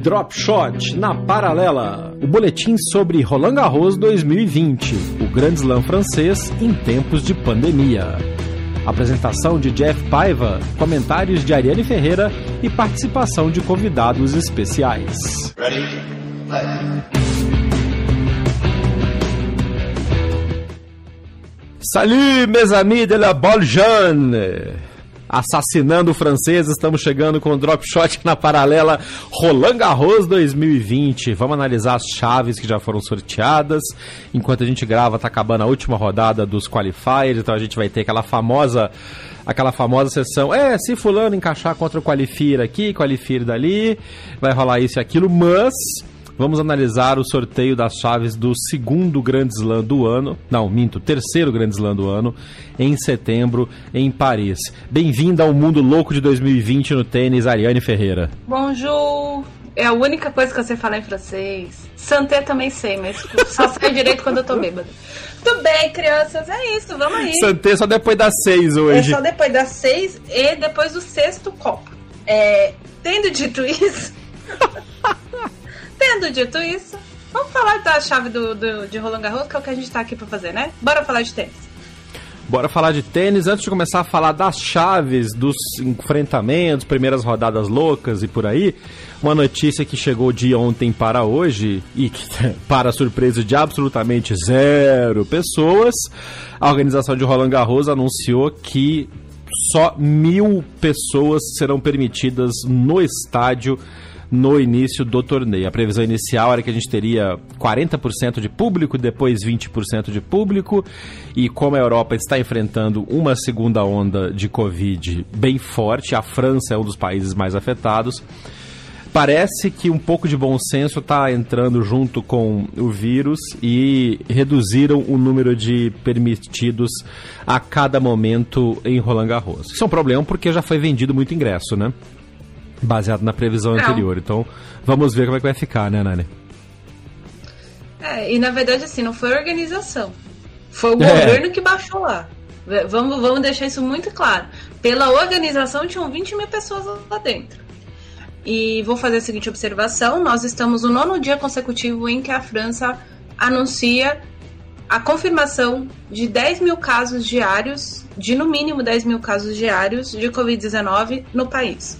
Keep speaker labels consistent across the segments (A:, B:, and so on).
A: Drop Shot na paralela. O boletim sobre Roland Garros 2020, o Grand Slam francês em tempos de pandemia. Apresentação de Jeff Paiva, comentários de Ariane Ferreira e participação de convidados especiais. Ready? Salut, mes amis de la balle jeune! Assassinando o francês. Estamos chegando com o Drop Shot na paralela Roland Garros 2020. Vamos analisar as chaves que já foram sorteadas. Enquanto a gente grava, tá acabando a última rodada dos qualifiers, então a gente vai ter aquela famosa aquela famosa sessão. É, se fulano encaixar contra o qualifier aqui, qualifier dali, vai rolar isso e aquilo, mas Vamos analisar o sorteio das chaves do segundo Grand Slam do ano. Não, minto, terceiro Grand Slam do ano, em setembro, em Paris. Bem-vinda ao mundo louco de 2020 no tênis, Ariane Ferreira.
B: Bonjour! É a única coisa que eu sei falar em francês. Santé também sei, mas só sei direito quando eu tô bêbada. Tudo bem, crianças, é isso, vamos aí.
A: Santé só depois das seis hoje.
B: É só depois das seis e depois do sexto copo. É, tendo dito isso. Tendo dito isso, vamos falar da chave do, do, de Roland Garros, que é o que a gente tá aqui pra fazer, né? Bora falar de tênis.
A: Bora falar de tênis. Antes de começar a falar das chaves, dos enfrentamentos, primeiras rodadas loucas e por aí, uma notícia que chegou de ontem para hoje e que, para surpresa de absolutamente zero pessoas, a organização de Roland Garros anunciou que só mil pessoas serão permitidas no estádio no início do torneio. A previsão inicial era que a gente teria 40% de público, depois 20% de público, e como a Europa está enfrentando uma segunda onda de Covid bem forte, a França é um dos países mais afetados. Parece que um pouco de bom senso está entrando junto com o vírus e reduziram o número de permitidos a cada momento em Roland Garros. Isso é um problema porque já foi vendido muito ingresso, né? Baseado na previsão Não. anterior. Então, vamos ver como é que vai ficar, né, Nani?
B: É, e na verdade, assim, não foi a organização. Foi o é. governo que baixou lá. Vamos, vamos deixar isso muito claro. Pela organização, tinham 20 mil pessoas lá dentro. E vou fazer a seguinte observação: nós estamos no nono dia consecutivo em que a França anuncia a confirmação de 10 mil casos diários, de no mínimo 10 mil casos diários de Covid-19 no país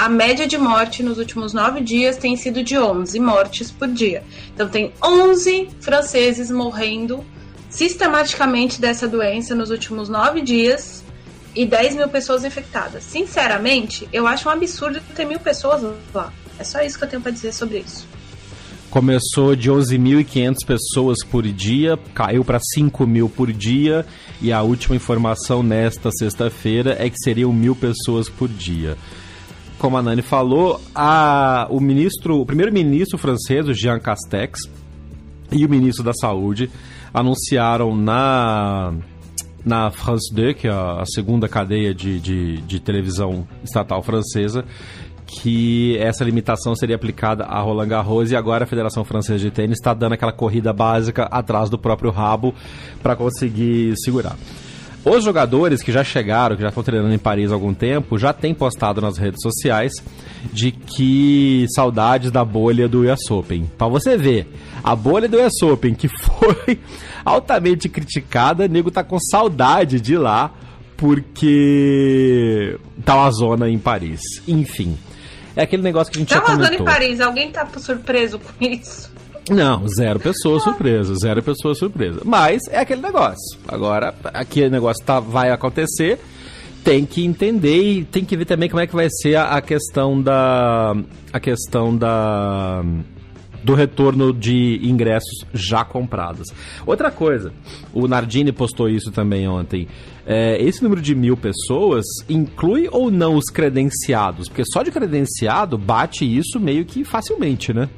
B: a média de morte nos últimos nove dias tem sido de 11 mortes por dia. Então, tem 11 franceses morrendo sistematicamente dessa doença nos últimos nove dias e 10 mil pessoas infectadas. Sinceramente, eu acho um absurdo ter mil pessoas lá. É só isso que eu tenho para dizer sobre isso.
A: Começou de 11.500 pessoas por dia, caiu para 5 mil por dia e a última informação nesta sexta-feira é que seriam mil pessoas por dia como a Nani falou, a, o ministro, o primeiro-ministro francês, o Jean Castex, e o ministro da Saúde anunciaram na na France 2, que é a segunda cadeia de, de, de, televisão estatal francesa, que essa limitação seria aplicada a Roland Garros e agora a Federação Francesa de Tênis está dando aquela corrida básica atrás do próprio rabo para conseguir segurar. Os jogadores que já chegaram, que já estão treinando em Paris há algum tempo, já têm postado nas redes sociais de que saudades da bolha do US Open. Pra você ver, a bolha do US Open, que foi altamente criticada, nego tá com saudade de lá, porque tá uma zona em Paris. Enfim. É aquele negócio que a gente tá já comentou. Tá uma zona
B: em Paris, alguém tá surpreso com isso?
A: Não, zero pessoa surpresa, zero pessoa surpresa. Mas é aquele negócio. Agora, aquele negócio tá, vai acontecer, tem que entender e tem que ver também como é que vai ser a, a questão da. A questão da do retorno de ingressos já comprados. Outra coisa, o Nardini postou isso também ontem. É, esse número de mil pessoas inclui ou não os credenciados? Porque só de credenciado bate isso meio que facilmente, né?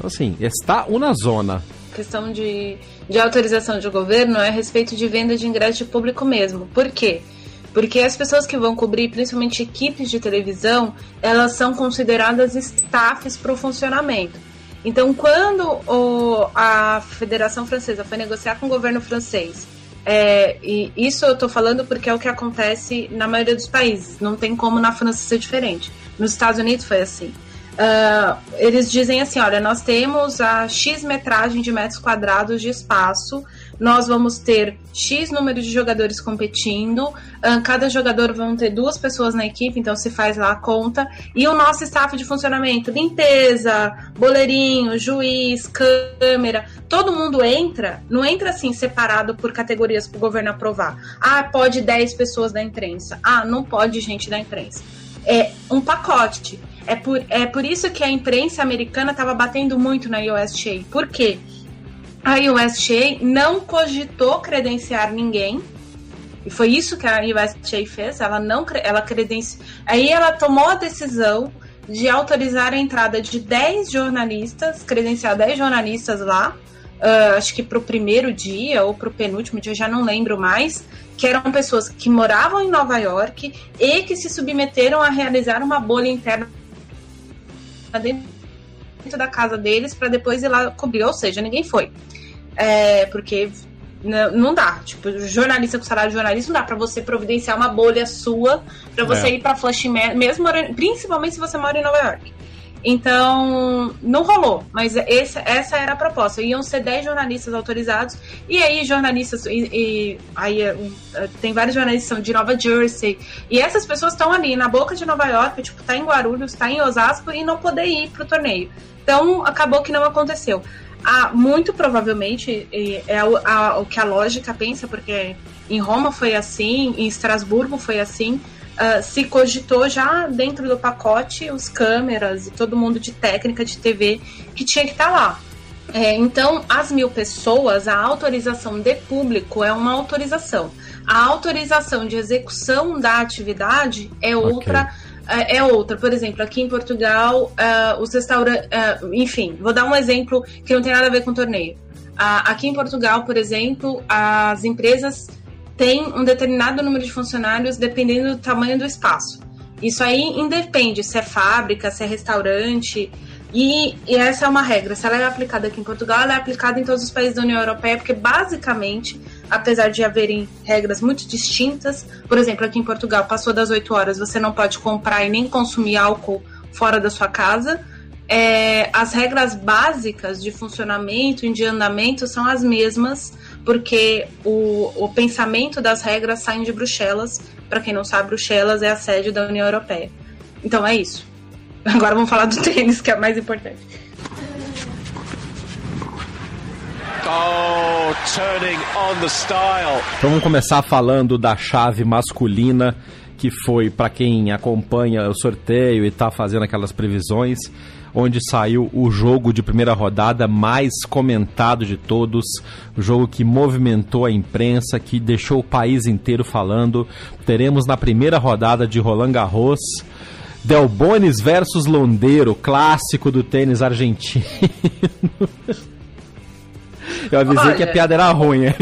A: Então, assim, está uma zona.
B: questão de, de autorização de governo é a respeito de venda de ingresso de público mesmo. Por quê? Porque as pessoas que vão cobrir, principalmente equipes de televisão, elas são consideradas staffs para o funcionamento. Então, quando o, a Federação Francesa foi negociar com o governo francês, é, e isso eu estou falando porque é o que acontece na maioria dos países, não tem como na França ser diferente. Nos Estados Unidos foi assim. Uh, eles dizem assim: olha, nós temos a X metragem de metros quadrados de espaço, nós vamos ter X número de jogadores competindo, uh, cada jogador vão ter duas pessoas na equipe, então se faz lá a conta, e o nosso staff de funcionamento: limpeza, boleirinho, juiz, câmera, todo mundo entra, não entra assim separado por categorias para o governo aprovar. Ah, pode 10 pessoas da imprensa, ah, não pode gente da imprensa. É um pacote. É por, é por isso que a imprensa americana estava batendo muito na USDA. Por quê? A USDA não cogitou credenciar ninguém. E foi isso que a USDA fez. Ela não ela credenciou. Aí ela tomou a decisão de autorizar a entrada de 10 jornalistas, credenciar 10 jornalistas lá, uh, acho que para o primeiro dia ou para o penúltimo dia, já não lembro mais, que eram pessoas que moravam em Nova York e que se submeteram a realizar uma bolha interna dentro da casa deles para depois ir lá cobrir. Ou seja, ninguém foi. É, porque não dá. Tipo, jornalista com salário de jornalista não dá para você providenciar uma bolha sua para você é. ir para Flushing, mesmo principalmente se você mora em Nova York. Então, não rolou, mas esse, essa era a proposta. Iam ser 10 jornalistas autorizados, e aí jornalistas, e, e aí é, tem vários jornalistas de Nova Jersey, e essas pessoas estão ali na boca de Nova York, tipo, tá em Guarulhos, tá em Osasco, e não poder ir pro torneio. Então, acabou que não aconteceu. Ah, muito provavelmente é o, a, o que a lógica pensa, porque em Roma foi assim, em Estrasburgo foi assim, uh, se cogitou já dentro do pacote os câmeras e todo mundo de técnica de TV que tinha que estar tá lá. É, então, as mil pessoas, a autorização de público é uma autorização. A autorização de execução da atividade é outra. Okay. É, é outra, por exemplo, aqui em Portugal, uh, os restaurantes. Uh, enfim, vou dar um exemplo que não tem nada a ver com o torneio. Uh, aqui em Portugal, por exemplo, as empresas tem um determinado número de funcionários dependendo do tamanho do espaço. Isso aí independe se é fábrica, se é restaurante. E, e, essa é uma regra. Se ela é aplicada aqui em Portugal, ela é aplicada em todos os países da União Europeia, porque basicamente, apesar de haverem regras muito distintas, por exemplo, aqui em Portugal, passou das 8 horas, você não pode comprar e nem consumir álcool fora da sua casa. É, as regras básicas de funcionamento e de andamento são as mesmas porque o, o pensamento das regras saem de Bruxelas. Para quem não sabe, Bruxelas é a sede da União Europeia. Então é isso. Agora vamos falar do tênis, que é mais importante.
A: Oh, turning on the style. Então vamos começar falando da chave masculina, que foi para quem acompanha o sorteio e está fazendo aquelas previsões onde saiu o jogo de primeira rodada mais comentado de todos, o jogo que movimentou a imprensa, que deixou o país inteiro falando. Teremos na primeira rodada de Roland Garros Del Bonis versus Londeiro, clássico do tênis argentino. Eu avisei Olha... que a piada era ruim.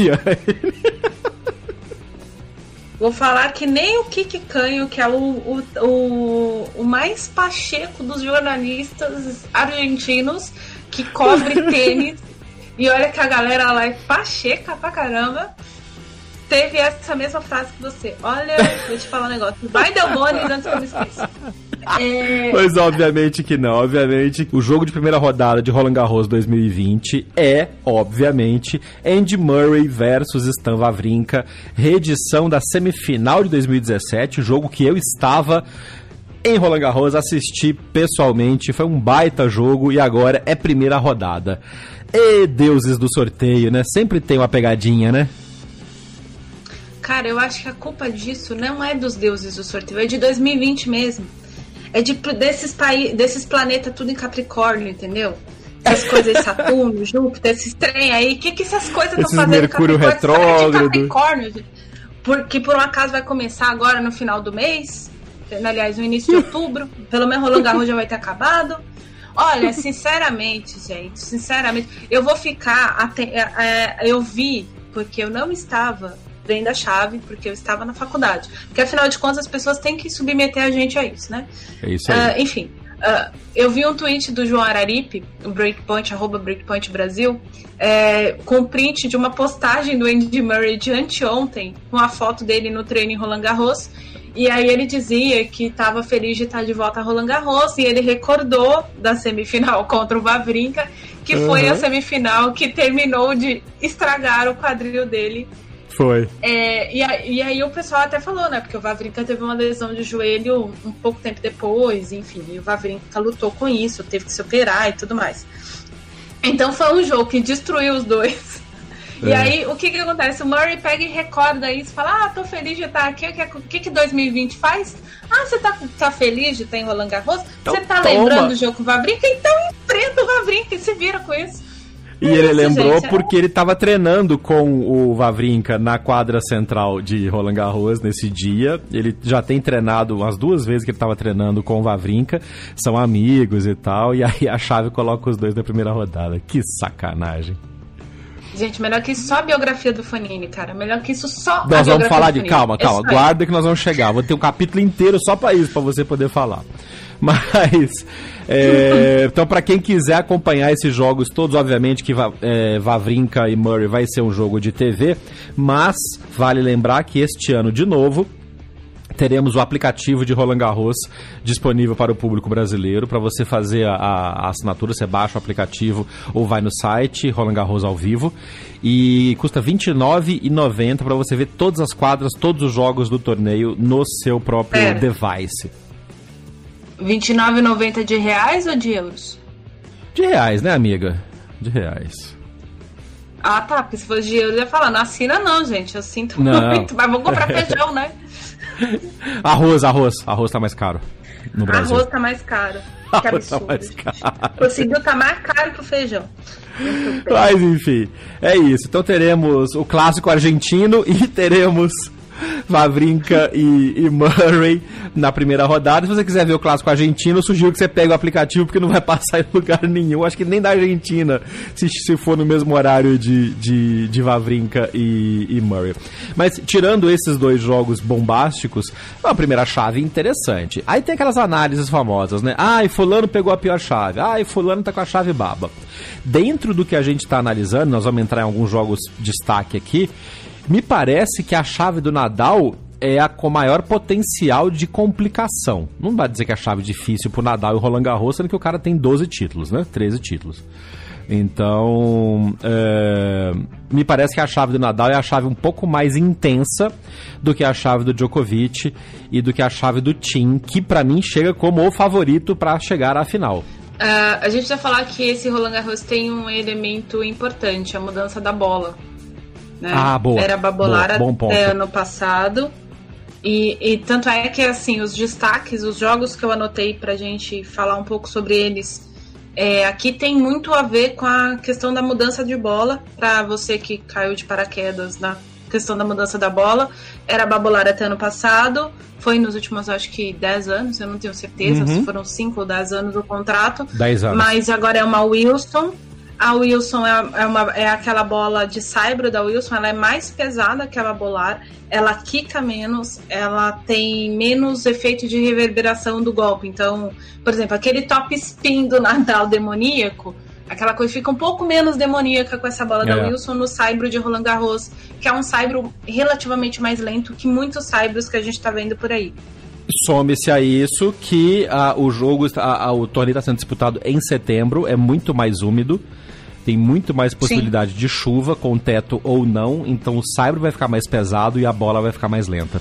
B: Vou falar que nem o Kiki Canho, que é o, o, o, o mais pacheco dos jornalistas argentinos que cobre tênis. e olha que a galera lá é pacheca pra caramba. Teve essa mesma frase que você. Olha, vou te falar um negócio. Vai Delbones antes que eu me esqueça.
A: É... Mas obviamente que não. Obviamente, o jogo de primeira rodada de Roland Garros 2020 é, obviamente, Andy Murray versus Stan Wawrinka, reedição da semifinal de 2017, jogo que eu estava em Roland Garros, assisti pessoalmente, foi um baita jogo e agora é primeira rodada. E deuses do sorteio, né? Sempre tem uma pegadinha, né?
B: Cara, eu acho que a culpa disso não é dos deuses do sorteio, é de 2020 mesmo. É de, desses, paí desses planetas tudo em Capricórnio, entendeu? essas coisas de Saturno, Júpiter, esses trem aí, o que, que essas coisas estão fazendo
A: Mercúrio retrógrado.
B: Capricórnio, porque por um acaso vai começar agora no final do mês, aliás, no início de outubro, pelo menos Roland Garros já vai ter acabado. Olha, sinceramente, gente, sinceramente, eu vou ficar. É, é, eu vi, porque eu não estava vendo a chave, porque eu estava na faculdade. Porque afinal de contas as pessoas têm que submeter a gente a isso, né?
A: É isso aí.
B: Uh, enfim. Uh, eu vi um tweet do João Araripe, o Breakpoint, arroba Breakpoint Brasil, é, com print de uma postagem do Andy Murray de anteontem, com a foto dele no treino em Roland Garros, e aí ele dizia que estava feliz de estar de volta a Roland Garros e ele recordou da semifinal contra o Vavrinka, que uhum. foi a semifinal que terminou de estragar o quadril dele.
A: Foi.
B: É, e, a, e, aí o pessoal até falou, né? Porque o Vavrinka teve uma lesão de joelho um pouco tempo depois, enfim, e o Vavrinka lutou com isso, teve que se operar e tudo mais. Então foi um jogo que destruiu os dois. É. E aí, o que que acontece? O Murray pega e recorda isso, fala, ah, tô feliz de estar aqui, o que que 2020 faz? Ah, você tá, tá feliz de estar em Roland Garros? Então, você tá toma. lembrando do jogo com o Vavrinka? Então enfrenta o Vavrinka e se vira com isso.
A: E ele lembrou gente, é porque ele estava treinando com o Vavrinka na quadra central de Roland Garros nesse dia. Ele já tem treinado umas duas vezes que ele estava treinando com o Vavrinka, são amigos e tal. E aí a chave coloca os dois na primeira rodada. Que sacanagem.
B: Gente, melhor que isso só a biografia do Fanini, cara. Melhor que isso só
A: nós vamos falar de calma, calma. É guarda que nós vamos chegar. Vou ter um capítulo inteiro só para isso, para você poder falar. Mas é, então para quem quiser acompanhar esses jogos todos, obviamente que é, Vavrinka e Murray vai ser um jogo de TV, mas vale lembrar que este ano de novo teremos o aplicativo de Roland Garros disponível para o público brasileiro. Para você fazer a, a, assinatura, você baixa o aplicativo ou vai no site Roland Garros ao vivo. E custa R$ 29,90 para você ver todas as quadras, todos os jogos do torneio no seu próprio Pera. device.
B: 29,90 de reais ou de euros?
A: De reais, né, amiga? De reais.
B: Ah, tá. Porque se fosse de euros, eu ia falar, não assina não, gente. Eu sinto não. muito. Mas vou comprar feijão, né?
A: arroz, arroz. Arroz tá mais caro no Brasil.
B: Arroz tá mais caro. Que arroz absurdo. Tá mais caro. O segundo tá mais caro que o feijão.
A: Mas enfim, é isso. Então teremos o clássico argentino e teremos Vavrinka e, e, Murray na primeira rodada. Se você quiser ver o clássico argentino, eu sugiro que você pegue o aplicativo, porque não vai passar em lugar nenhum. Acho que nem da Argentina, se, se for no mesmo horário de, de, de Vavrinka e, e Murray. Mas tirando esses dois jogos bombásticos, é uma primeira chave interessante. Aí tem aquelas análises famosas, né? Ai, fulano pegou a pior chave. Ai, fulano tá com a chave baba. Dentro do que a gente está analisando, nós vamos entrar em alguns jogos de destaque aqui. Me parece que a chave do Nadal é a com maior potencial de complicação. Não vai dizer que é a chave difícil pro Nadal e o Roland Garros, sendo que o cara tem 12 títulos, né? 13 títulos. Então, é, me parece que a chave do Nadal é a chave um pouco mais intensa do que a chave do Djokovic e do que a chave do Tim, que para mim chega como o favorito para chegar à final.
B: Uh, a gente vai falar que esse Roland Garros tem um elemento importante, a mudança da bola. Né?
A: Ah, boa.
B: Era Babolara boa, até ano passado. E, e, tanto é que, assim, os destaques, os jogos que eu anotei pra gente falar um pouco sobre eles, é, aqui tem muito a ver com a questão da mudança de bola. Para você que caiu de paraquedas na questão da mudança da bola, era Babolara até ano passado, foi nos últimos, acho que 10 anos, eu não tenho certeza uhum. se foram 5 ou 10 anos o contrato.
A: 10 anos.
B: Mas agora é uma Wilson. A Wilson é, é, uma, é aquela bola de saibro da Wilson, ela é mais pesada que a babolar, ela quica menos, ela tem menos efeito de reverberação do golpe. Então, por exemplo, aquele top spin do Nadal demoníaco, aquela coisa fica um pouco menos demoníaca com essa bola é. da Wilson no saibro de Roland Garros, que é um saibro relativamente mais lento que muitos saibros que a gente está vendo por aí.
A: Some-se a isso que a, o jogo, a, a, o torneio está sendo disputado em setembro, é muito mais úmido tem muito mais possibilidade Sim. de chuva, com teto ou não, então o saibro vai ficar mais pesado e a bola vai ficar mais lenta.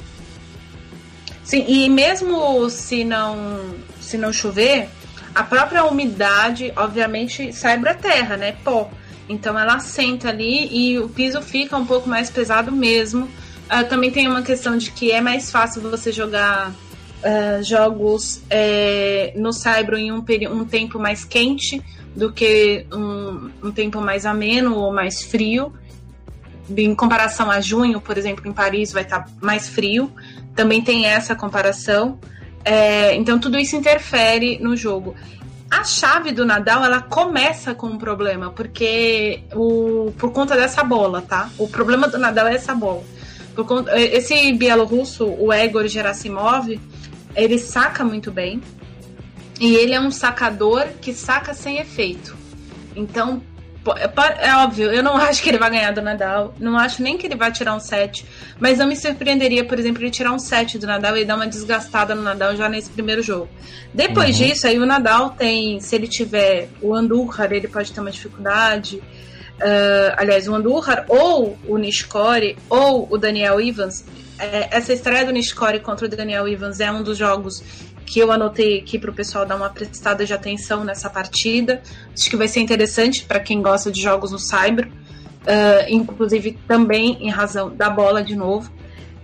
B: Sim, e mesmo se não, se não chover, a própria umidade, obviamente, saibro é terra, né? Pó. Então ela senta ali e o piso fica um pouco mais pesado mesmo. Uh, também tem uma questão de que é mais fácil você jogar uh, jogos é, no Saibro em um, um tempo mais quente do que um, um tempo mais ameno ou mais frio. Em comparação a junho, por exemplo, em Paris vai estar mais frio. Também tem essa comparação. É, então tudo isso interfere no jogo. A chave do Nadal, ela começa com um problema, porque o, por conta dessa bola, tá? O problema do Nadal é essa bola. Conta, esse bielorrusso, o Egor Gerasimov, ele saca muito bem. E ele é um sacador que saca sem efeito. Então, é, óbvio, eu não acho que ele vai ganhar do Nadal. Não acho nem que ele vai tirar um set. Mas não me surpreenderia, por exemplo, ele tirar um set do Nadal e dar uma desgastada no Nadal já nesse primeiro jogo. Depois uhum. disso, aí o Nadal tem, se ele tiver o Andújar, ele pode ter uma dificuldade. Uh, aliás, o Andújar ou o Nishikori ou o Daniel Evans. É, essa estreia do Nishikori contra o Daniel Evans é um dos jogos que eu anotei aqui para o pessoal dar uma prestada de atenção nessa partida. Acho que vai ser interessante para quem gosta de jogos no Cyber, uh, inclusive também em razão da bola de novo.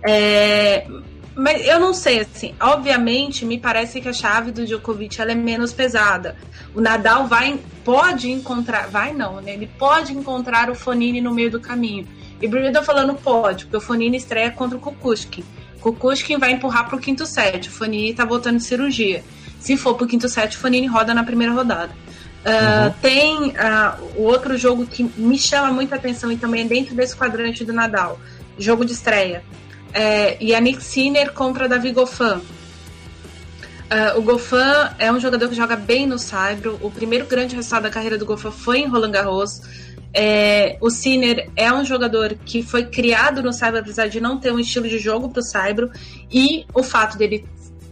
B: É, mas eu não sei, assim, obviamente me parece que a chave do Djokovic ela é menos pesada. O Nadal vai, pode encontrar, vai não, né? Ele pode encontrar o Fonini no meio do caminho. E por eu tô falando pode? Porque o Fonini estreia contra o Kukushkin. Kukushkin vai empurrar para o quinto set. O Fanini está voltando de cirurgia. Se for para o quinto set, o Fanini roda na primeira rodada. Uh, uhum. Tem uh, o outro jogo que me chama muita atenção e também é dentro desse quadrante do Nadal. Jogo de estreia. É, Yannick Sinner contra Davi Goffin. Uh, o Goffin é um jogador que joga bem no Saibro. O primeiro grande resultado da carreira do Goffin foi em Roland Garros. É, o Sinner é um jogador que foi criado no Saibro, apesar de não ter um estilo de jogo para o Saibro, e o fato dele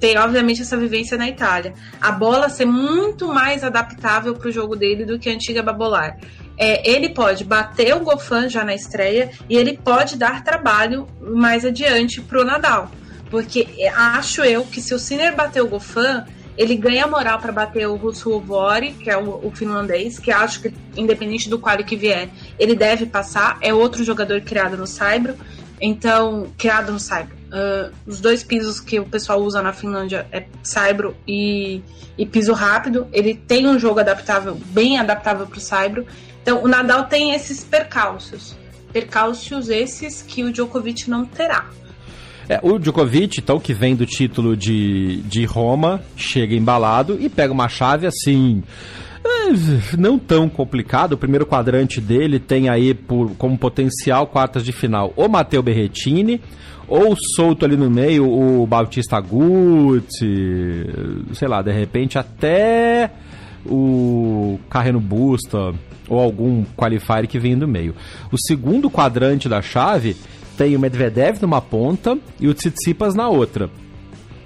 B: ter, obviamente, essa vivência na Itália. A bola ser muito mais adaptável para o jogo dele do que a antiga Babolar. É, ele pode bater o Gofan já na estreia e ele pode dar trabalho mais adiante para o Nadal. Porque acho eu que se o Sinner bater o Gofan, ele ganha moral para bater o Russo Vori, que é o, o, finlandês, que acho que, independente do qual que vier, ele deve passar. É outro jogador criado no Saibro. Então, criado no Saibro. Uh, os dois pisos que o pessoal usa na Finlândia é Saibro e, e piso rápido. Ele tem um jogo adaptável, bem adaptável para o Saibro. Então, o Nadal tem esses percalços. Percalços esses que o Djokovic não terá.
A: É, o Djokovic, então, que vem do título de, de Roma, chega embalado e pega uma chave assim. É, não tão complicado. O primeiro quadrante dele tem aí por, como potencial quartas de final o Matteo Berretini, ou solto ali no meio o Bautista Guti, sei lá, de repente até o Carreno Busta ou algum qualifier que vem do meio. O segundo quadrante da chave tem o Medvedev numa ponta e o Tsitsipas na outra.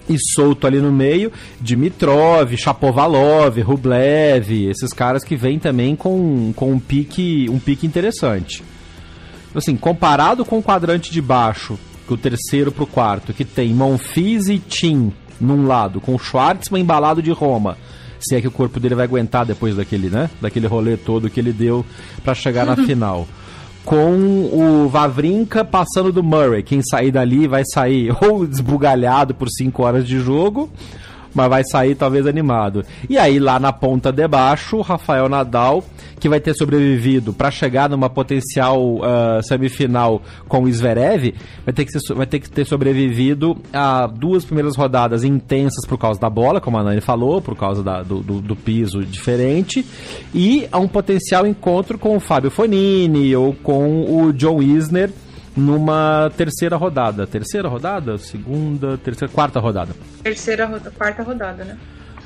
A: E solto ali no meio, Dimitrov, Chapovalov, Rublev, esses caras que vêm também com, com um, pique, um pique interessante. Assim, comparado com o quadrante de baixo, o terceiro pro quarto, que tem Monfils e Tim num lado, com o Schwartzman embalado de Roma, se é que o corpo dele vai aguentar depois daquele, né? Daquele rolê todo que ele deu para chegar na final com o Vavrinka passando do Murray. Quem sair dali vai sair ou desbugalhado por 5 horas de jogo, mas vai sair talvez animado. E aí lá na ponta de baixo, Rafael Nadal, que vai ter sobrevivido para chegar numa potencial uh, semifinal com o Zverev, vai ter, que ser, vai ter que ter sobrevivido a duas primeiras rodadas intensas por causa da bola, como a Nani falou, por causa da, do, do, do, piso diferente, e a um potencial encontro com o Fábio Fonini ou com o John Isner numa terceira rodada. Terceira rodada? Segunda, terceira, quarta rodada.
B: Terceira, quarta rodada, né?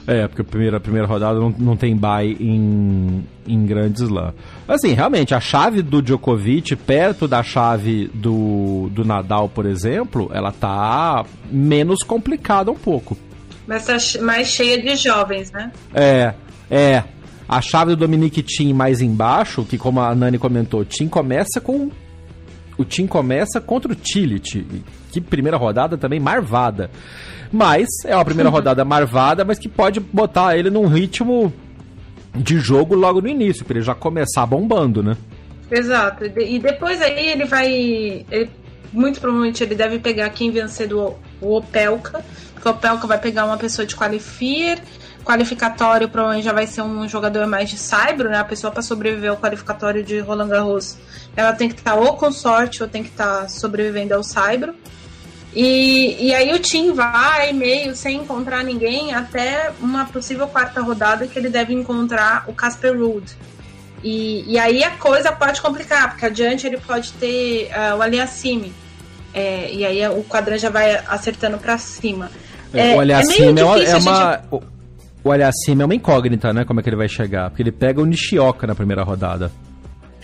A: É, porque a primeira, a primeira rodada não, não tem bye em, em Grand Slam. Assim, realmente, a chave do Djokovic, perto da chave do, do Nadal, por exemplo, ela tá menos complicada um pouco.
B: Mas tá mais cheia de jovens, né?
A: É, é. A chave do Dominic Thiem mais embaixo, que como a Nani comentou, Thiem começa com o time começa contra o Tillit. Que primeira rodada também marvada. Mas é uma primeira rodada marvada, mas que pode botar ele num ritmo de jogo logo no início, para ele já começar bombando, né?
B: Exato. E depois aí ele vai. Ele, muito provavelmente ele deve pegar quem vencer do o Opelka. porque o Opelka vai pegar uma pessoa de qualifier, qualificatório provavelmente já vai ser um jogador mais de saibro, né? A pessoa para sobreviver ao qualificatório de Roland Garros, ela tem que estar tá ou com sorte ou tem que estar tá sobrevivendo ao saibro. E, e aí o Tim vai meio sem encontrar ninguém até uma possível quarta rodada que ele deve encontrar o Casper Ruud. E, e aí a coisa pode complicar, porque adiante ele pode ter uh, o Aliassime. É, e aí o quadrante já vai acertando para cima.
A: É, o Aliassime é, é, é, uma. Gente... O Aliassime é uma incógnita, né? Como é que ele vai chegar? Porque ele pega o Nishioka na primeira rodada.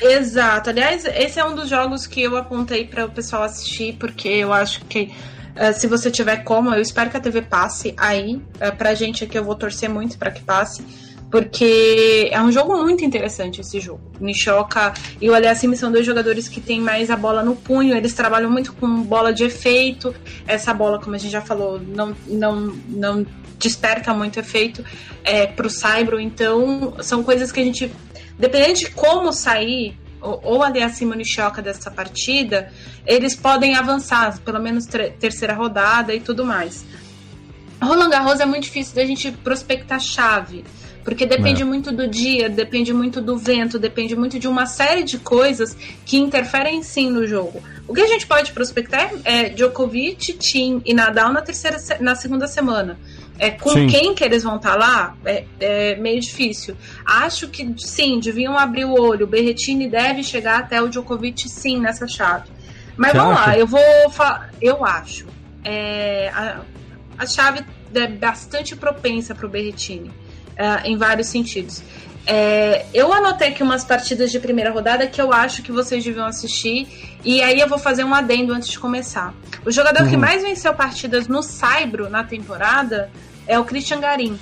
B: Exato. Aliás, esse é um dos jogos que eu apontei para o pessoal assistir, porque eu acho que uh, se você tiver como, eu espero que a TV passe aí. Uh, pra gente aqui, eu vou torcer muito para que passe. Porque é um jogo muito interessante esse jogo. Nishoka e o Aliassime são dois jogadores que têm mais a bola no punho, eles trabalham muito com bola de efeito. Essa bola, como a gente já falou, não, não, não desperta muito efeito é, pro Saibro. Então, são coisas que a gente dependendo de como sair, ou, ou ali acima no choca dessa partida, eles podem avançar, pelo menos terceira rodada e tudo mais. Roland Garros é muito difícil da gente prospectar chave, porque depende é. muito do dia, depende muito do vento, depende muito de uma série de coisas que interferem sim no jogo. O que a gente pode prospectar é Djokovic, Tim e Nadal na terceira, na segunda semana. É, com sim. quem que eles vão estar tá lá é, é, meio difícil. Acho que sim, deviam abrir o olho. O Berretini deve chegar até o Djokovic sim nessa chave. Mas Você vamos acha? lá, eu vou falar. Eu acho. É, a, a chave é bastante propensa para o Berretini, é, em vários sentidos. É, eu anotei aqui umas partidas de primeira rodada que eu acho que vocês deviam assistir. E aí eu vou fazer um adendo antes de começar. O jogador uhum. que mais venceu partidas no Saibro na temporada é o Christian Garim.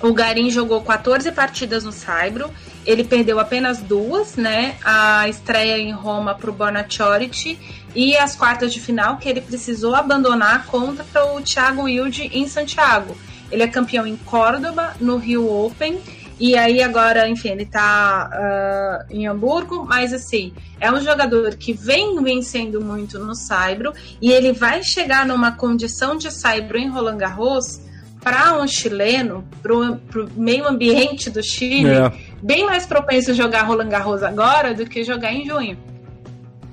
B: O Garim jogou 14 partidas no Saibro. Ele perdeu apenas duas, né? A estreia em Roma para o Bonachority e as quartas de final que ele precisou abandonar contra o Thiago Wilde em Santiago. Ele é campeão em Córdoba, no Rio Open e aí agora, enfim, ele tá uh, em Hamburgo, mas assim, é um jogador que vem vencendo muito no Saibro e ele vai chegar numa condição de Saibro em Roland Garros para um chileno, pro, pro meio ambiente do Chile, é. bem mais propenso a jogar Roland Garros agora do que jogar em junho.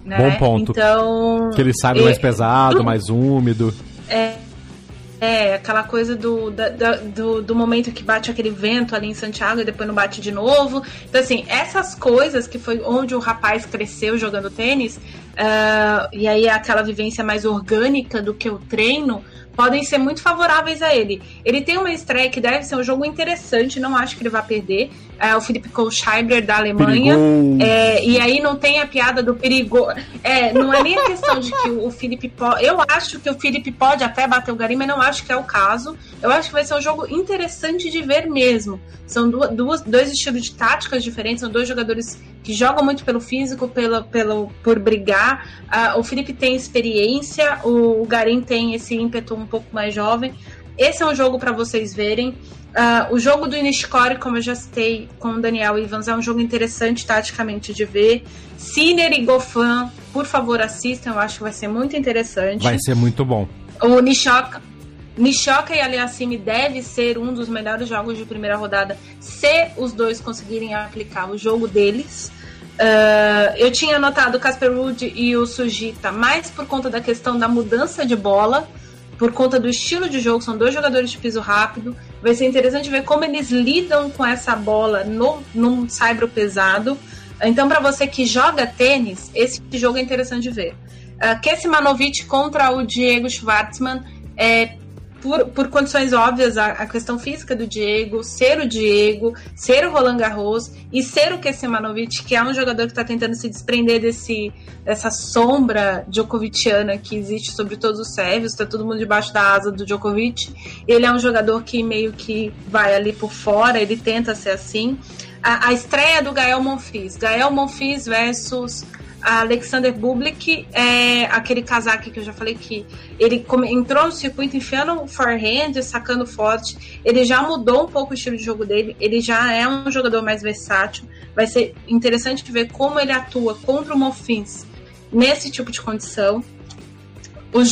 A: Né? Bom ponto.
B: Então.
A: Que ele sabe mais pesado, mais úmido.
B: É, é, aquela coisa do, da, do, do, momento que bate aquele vento ali em Santiago e depois não bate de novo. Então, assim, essas coisas que foi onde o rapaz cresceu jogando tênis, uh, e aí é aquela vivência mais orgânica do que o treino, podem ser muito favoráveis a ele. Ele tem uma estreia que deve ser um jogo interessante, não acho que ele vai perder. É o Felipe Kohlschreiber da Alemanha. É, e aí não tem a piada do perigo. É, não é nem a questão de que o Felipe pode. Eu acho que o Felipe pode até bater o Garim, mas não acho que é o caso. Eu acho que vai ser um jogo interessante de ver mesmo. São duas, dois estilos de táticas diferentes, são dois jogadores que jogam muito pelo físico, pelo, pelo, por brigar. Uh, o Felipe tem experiência, o, o Garim tem esse ímpeto um pouco mais jovem. Esse é um jogo para vocês verem. Uh, o jogo do Inishcore, como eu já citei com o Daniel Evans, é um jogo interessante taticamente de ver. Sinner e Gofan, por favor, assistam, eu acho que vai ser muito interessante.
A: Vai ser muito bom.
B: O Nishoka, Nishoka e Aliassime deve ser um dos melhores jogos de primeira rodada se os dois conseguirem aplicar o jogo deles. Uh, eu tinha anotado o Casper Ruud e o Sujita mais por conta da questão da mudança de bola por conta do estilo de jogo, são dois jogadores de piso rápido. Vai ser interessante ver como eles lidam com essa bola no, num saibro pesado. Então, para você que joga tênis, esse jogo é interessante de ver. Uh, Kessimanovic contra o Diego Schwartzman é por, por condições óbvias, a, a, questão física do Diego, ser o Diego, ser o Roland Garros e ser o Kessimanovic, que é um jogador que está tentando se desprender desse, dessa sombra Djokoviciana que existe sobre todos os sérvios, está todo mundo debaixo da asa do Djokovic. Ele é um jogador que meio que vai ali por fora, ele tenta ser assim. A, a estreia do Gael Monfils, Gael Monfils versus Alexander Bublik é aquele casaque que eu já falei que ele entrou no circuito enfiando o forehand, sacando forte. Ele já mudou um pouco o estilo de jogo dele. Ele já é um jogador mais versátil. Vai ser interessante ver como ele atua contra o Mofins nesse tipo de condição.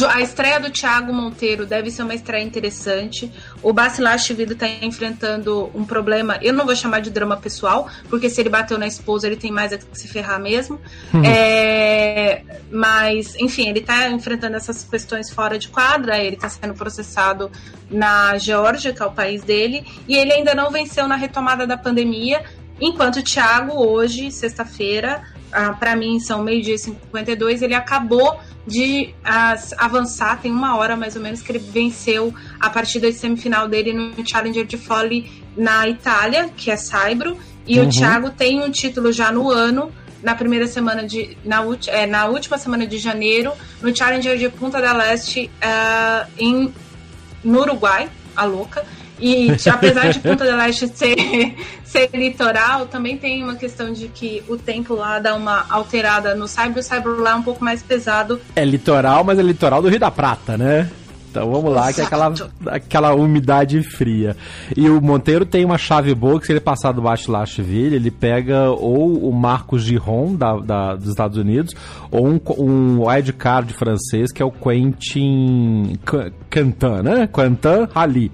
B: A estreia do Thiago Monteiro deve ser uma estreia interessante. O Basilashvili está enfrentando um problema, eu não vou chamar de drama pessoal, porque se ele bateu na esposa, ele tem mais a que se ferrar mesmo. Uhum. É, mas, enfim, ele está enfrentando essas questões fora de quadra, ele está sendo processado na Geórgia, que é o país dele, e ele ainda não venceu na retomada da pandemia, enquanto o Thiago, hoje, sexta-feira, ah, para mim são meio-dia e 52, ele acabou de avançar, tem uma hora mais ou menos que ele venceu a partida de semifinal dele no Challenger de Folly na Itália, que é Saibro, e uhum. o Thiago tem um título já no ano, na primeira semana de. Na, é, na última semana de janeiro, no Challenger de Punta del Este, uh, em, no Uruguai, a louca. E apesar de Punta del Este ser, ser litoral, também tem uma questão de que o tempo lá dá uma alterada no Cyber. O Cyber lá é um pouco mais pesado.
A: É litoral, mas é litoral do Rio da Prata, né? Então vamos lá, que é aquela, aquela umidade fria. E o Monteiro tem uma chave boa que se ele passar do Lashville, ele pega ou o Marcos Giron, da, da, dos Estados Unidos, ou um, um wildcard francês, que é o Quentin Quentin, né? Quentin Rally.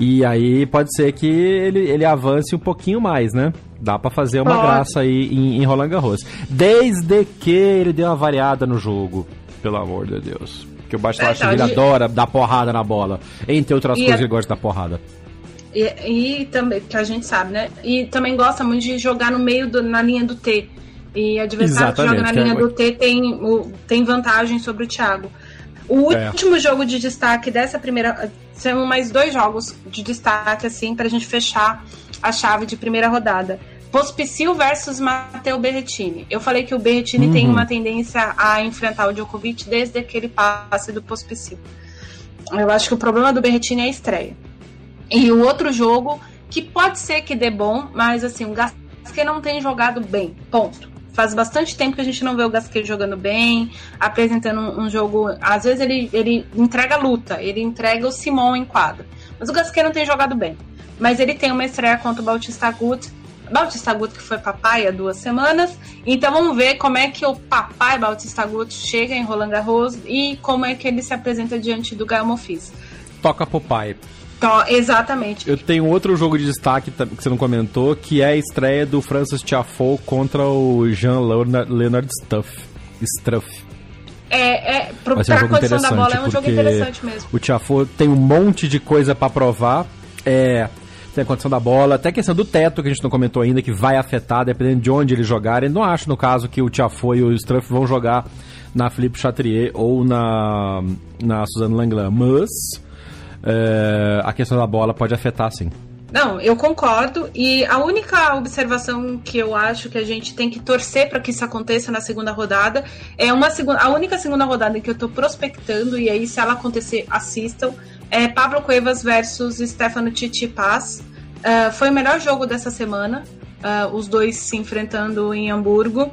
A: E aí pode ser que ele, ele avance um pouquinho mais, né? Dá para fazer uma pode. graça aí em, em Roland Garros. Desde que ele deu uma variada no jogo, pelo amor de Deus. Porque o Bastilash é, ele adora dar porrada na bola. Entre outras e coisas, a... ele gosta de dar porrada.
B: E, e, também, que a gente sabe, né? E também gosta muito de jogar no meio, do, na linha do T. E adversário Exatamente, que joga na linha é... do T tem, o, tem vantagem sobre o Thiago. O é. último jogo de destaque dessa primeira. São mais dois jogos de destaque, assim, pra gente fechar a chave de primeira rodada. Pospicil versus Matteo Berrettini. Eu falei que o Berrettini uhum. tem uma tendência a enfrentar o Djokovic desde aquele passe do Pospicil. Eu acho que o problema do Berrettini é a estreia. E o outro jogo, que pode ser que dê bom, mas assim, o Gasquet não tem jogado bem. Ponto. Faz bastante tempo que a gente não vê o Gasquet jogando bem, apresentando um, um, jogo. Às vezes ele, ele entrega luta, ele entrega o Simon em quadro. Mas o Gasquet não tem jogado bem. Mas ele tem uma estreia contra o Bautista Agut. Bautista Agut que foi papai há duas semanas. Então vamos ver como é que o papai Bautista Agut chega em Roland Garros e como é que ele se apresenta diante do Gael Monfils.
A: Toca pro pai.
B: Exatamente.
A: Eu tenho outro jogo de destaque que você não comentou, que é a estreia do Francis Tiafoe contra o Jean Leonard Stuff. Struff.
B: É, é pro, Vai ser um jogo interessante, da bola é um jogo interessante mesmo. O
A: Tiafoe tem um monte de coisa para provar. É, tem a condição da bola, até a questão do teto que a gente não comentou ainda, que vai afetar, dependendo de onde eles jogarem. Não acho, no caso, que o Tiafoe e o Struff vão jogar na Philippe Chatrier ou na, na Suzanne Langlan, mas é, a questão da bola pode afetar sim.
B: Não, eu concordo. E a única observação que eu acho que a gente tem que torcer para que isso aconteça na segunda rodada é uma segunda, a única segunda rodada que eu estou prospectando e aí se ela acontecer, assistam. É Pablo Cuevas versus Stefano Tsitsipas. Uh, foi o melhor jogo dessa semana. Uh, os dois se enfrentando em Hamburgo.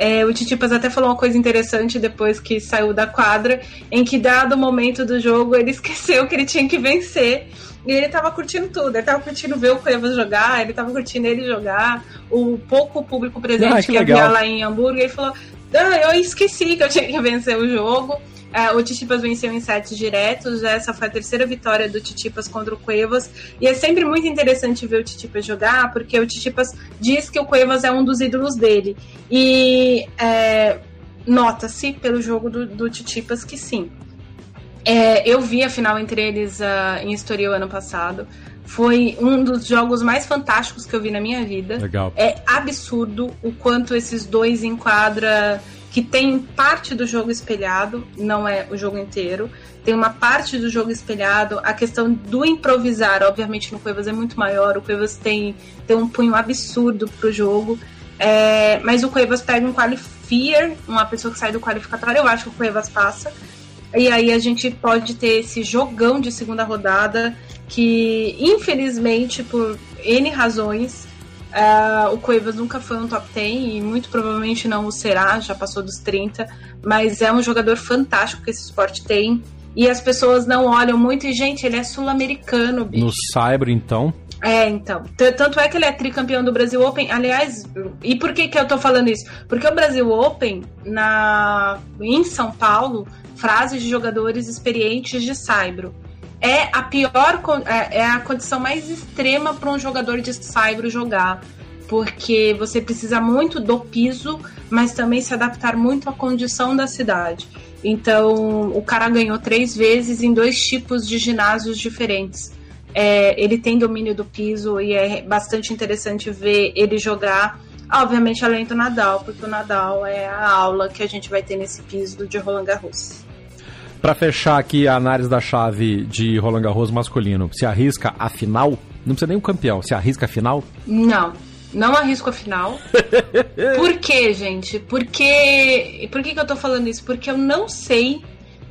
B: É, o Titipas até falou uma coisa interessante depois que saiu da quadra, em que dado o momento do jogo ele esqueceu que ele tinha que vencer. E ele tava curtindo tudo, ele tava curtindo ver o Cuevas jogar, ele tava curtindo ele jogar, o pouco público presente ah, que, que havia lá em Hamburgo, ele falou: ah, eu esqueci que eu tinha que vencer o jogo. É, o Titipas venceu em sets diretos, essa foi a terceira vitória do Titipas contra o Cuevas. E é sempre muito interessante ver o Titipas jogar, porque o Titipas diz que o Cuevas é um dos ídolos dele. E é, nota-se pelo jogo do, do Titipas que sim. É, eu vi a final entre eles uh, em Estoril ano passado. Foi um dos jogos mais fantásticos que eu vi na minha vida.
A: Legal.
B: É absurdo o quanto esses dois enquadra que tem parte do jogo espelhado, não é o jogo inteiro. Tem uma parte do jogo espelhado. A questão do improvisar, obviamente, no Cuevas é muito maior. O Cuevas tem, tem um punho absurdo pro jogo. É, mas o Cuevas pega um qualifier, uma pessoa que sai do qualificatório, eu acho que o Cuevas passa. E aí a gente pode ter esse jogão de segunda rodada que, infelizmente, por N razões, Uh, o Cuevas nunca foi um top 10 e muito provavelmente não o será, já passou dos 30, mas é um jogador fantástico que esse esporte tem. E as pessoas não olham muito, e, gente, ele é sul-americano, bicho.
A: No Cyber, então?
B: É, então. Tanto é que ele é tricampeão do Brasil Open. Aliás, e por que, que eu tô falando isso? Porque o Brasil Open, na, em São Paulo, frases de jogadores experientes de saibro. É a pior, é, é a condição mais extrema para um jogador de saibro jogar, porque você precisa muito do piso, mas também se adaptar muito à condição da cidade. Então, o cara ganhou três vezes em dois tipos de ginásios diferentes. É, ele tem domínio do piso e é bastante interessante ver ele jogar. Obviamente, além do Nadal, porque o Nadal é a aula que a gente vai ter nesse piso de Roland Garros.
A: Para fechar aqui a análise da chave de Roland Garros masculino, se arrisca a final? Não precisa nem um campeão, se arrisca a final?
B: Não, não arrisco a final. Por quê, gente? Porque. Por que, que eu tô falando isso? Porque eu não sei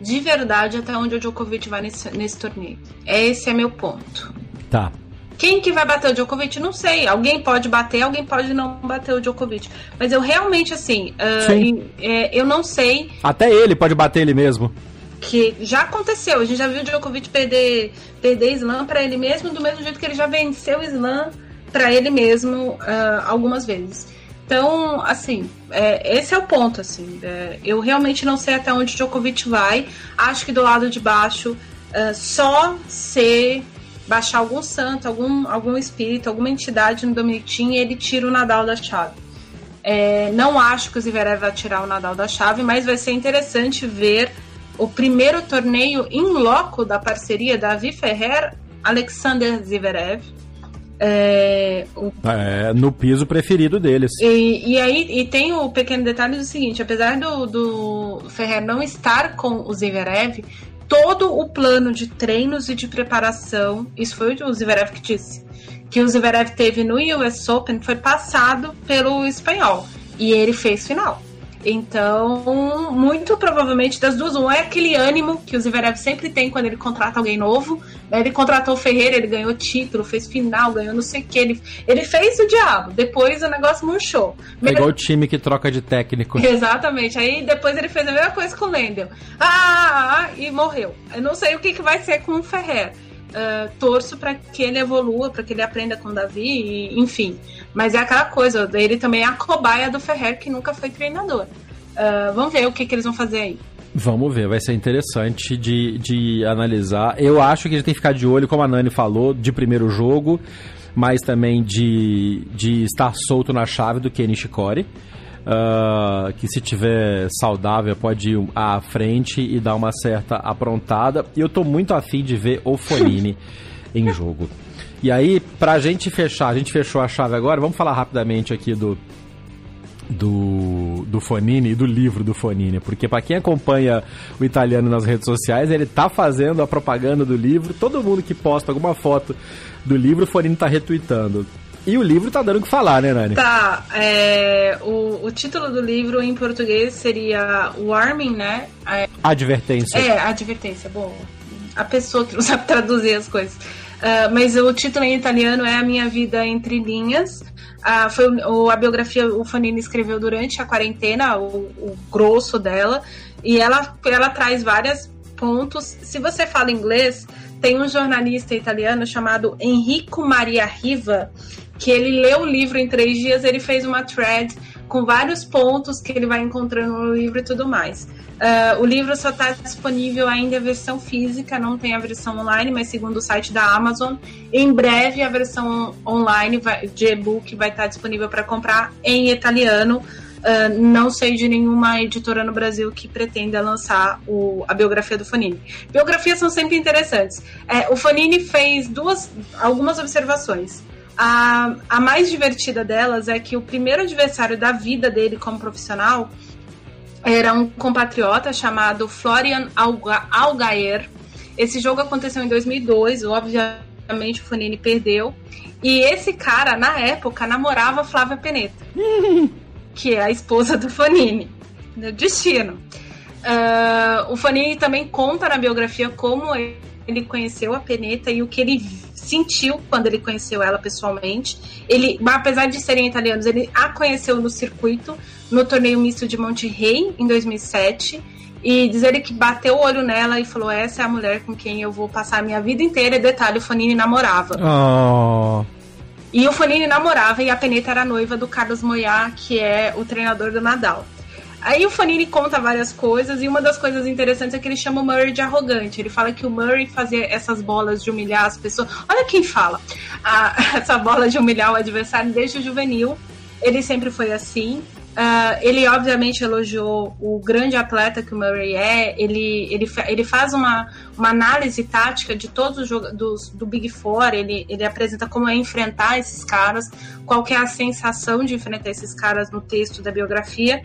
B: de verdade até onde o Djokovic vai nesse, nesse torneio. Esse é meu ponto.
A: Tá.
B: Quem que vai bater o Djokovic? Não sei. Alguém pode bater, alguém pode não bater o Djokovic. Mas eu realmente, assim, uh, eu não sei.
A: Até ele pode bater ele mesmo.
B: Que já aconteceu. A gente já viu o Djokovic perder, perder Slam para ele mesmo, do mesmo jeito que ele já venceu Slam para ele mesmo uh, algumas vezes. Então, assim, é, esse é o ponto, assim. É, eu realmente não sei até onde Djokovic vai. Acho que do lado de baixo, uh, só se baixar algum santo, algum, algum espírito, alguma entidade no Dominic ele tira o Nadal da chave. É, não acho que o Zverev vai tirar o Nadal da chave, mas vai ser interessante ver o primeiro torneio em loco da parceria Davi Ferrer, Alexander Zverev
A: é, o... é, no piso preferido deles.
B: E, e aí e tem o pequeno detalhe do seguinte: apesar do, do Ferrer não estar com o Zverev, todo o plano de treinos e de preparação, isso foi o Zverev que disse, que o Zverev teve no US Open foi passado pelo espanhol e ele fez final. Então, muito provavelmente das duas, um é aquele ânimo que o Zverev sempre tem quando ele contrata alguém novo. Né? Ele contratou o Ferreira, ele ganhou título, fez final, ganhou não sei o que. Ele, ele fez o diabo, depois o negócio murchou.
A: É igual o time que troca de técnico.
B: Exatamente. Aí depois ele fez a mesma coisa com o Lendel. Ah, ah, ah, e morreu. Eu não sei o que, que vai ser com o Ferreira. Uh, torço para que ele evolua, para que ele aprenda com Davi, e, enfim. Mas é aquela coisa, ele também é a cobaia do Ferrer, que nunca foi treinador. Uh, vamos ver o que, que eles vão fazer aí.
A: Vamos ver, vai ser interessante de, de analisar. Eu acho que a gente tem que ficar de olho, como a Nani falou, de primeiro jogo, mas também de, de estar solto na chave do Kenny Shikori. Uh, que se tiver saudável pode ir à frente e dar uma certa aprontada. E eu tô muito afim de ver o Fonini em jogo. E aí, pra gente fechar, a gente fechou a chave agora, vamos falar rapidamente aqui do, do, do Fonini e do livro do Fonini, porque para quem acompanha o italiano nas redes sociais, ele tá fazendo a propaganda do livro, todo mundo que posta alguma foto do livro, o Fonini tá retweetando. E o livro tá dando o que falar, né, Nani?
B: Tá. É, o, o título do livro em português seria Warming, né?
A: É, advertência.
B: É, advertência. Bom, a pessoa que não sabe traduzir as coisas. Uh, mas o título em italiano é A Minha Vida Entre Linhas. Uh, foi o, a biografia o Fanini escreveu durante a quarentena, o, o grosso dela, e ela, ela traz vários pontos. Se você fala inglês, tem um jornalista italiano chamado Enrico Maria Riva, que ele leu o livro em três dias, ele fez uma thread com vários pontos que ele vai encontrando no livro e tudo mais. Uh, o livro só está disponível ainda a versão física, não tem a versão online, mas segundo o site da Amazon, em breve a versão online vai, de e-book vai estar tá disponível para comprar em italiano. Uh, não sei de nenhuma editora no Brasil que pretenda lançar o, a biografia do Fanini. Biografias são sempre interessantes. É, o Fanini fez duas, algumas observações. A, a mais divertida delas é que o primeiro adversário da vida dele como profissional era um compatriota chamado Florian Algaer. Esse jogo aconteceu em 2002, obviamente o Fanini perdeu. E esse cara, na época, namorava Flávia Peneta, que é a esposa do Fanini. Destino. Uh, o Fanini também conta na biografia como ele conheceu a Peneta e o que ele sentiu quando ele conheceu ela pessoalmente. Ele, apesar de serem italianos, ele a conheceu no circuito, no torneio misto de Monte Rei, em 2007. E dizer ele que bateu o olho nela e falou: Essa é a mulher com quem eu vou passar a minha vida inteira. E detalhe: o Fonini namorava.
A: Oh.
B: E o Fonini namorava e a Peneta era noiva do Carlos Moyá, que é o treinador do Nadal. Aí o Fanini conta várias coisas, e uma das coisas interessantes é que ele chama o Murray de arrogante. Ele fala que o Murray fazia essas bolas de humilhar as pessoas. Olha quem fala. Essa bola de humilhar o adversário desde o juvenil. Ele sempre foi assim. Uh, ele obviamente elogiou o grande atleta que o Murray é. Ele, ele, ele faz uma, uma análise tática de todos os jogadores do Big Four. Ele, ele apresenta como é enfrentar esses caras, qual é a sensação de enfrentar esses caras no texto da biografia.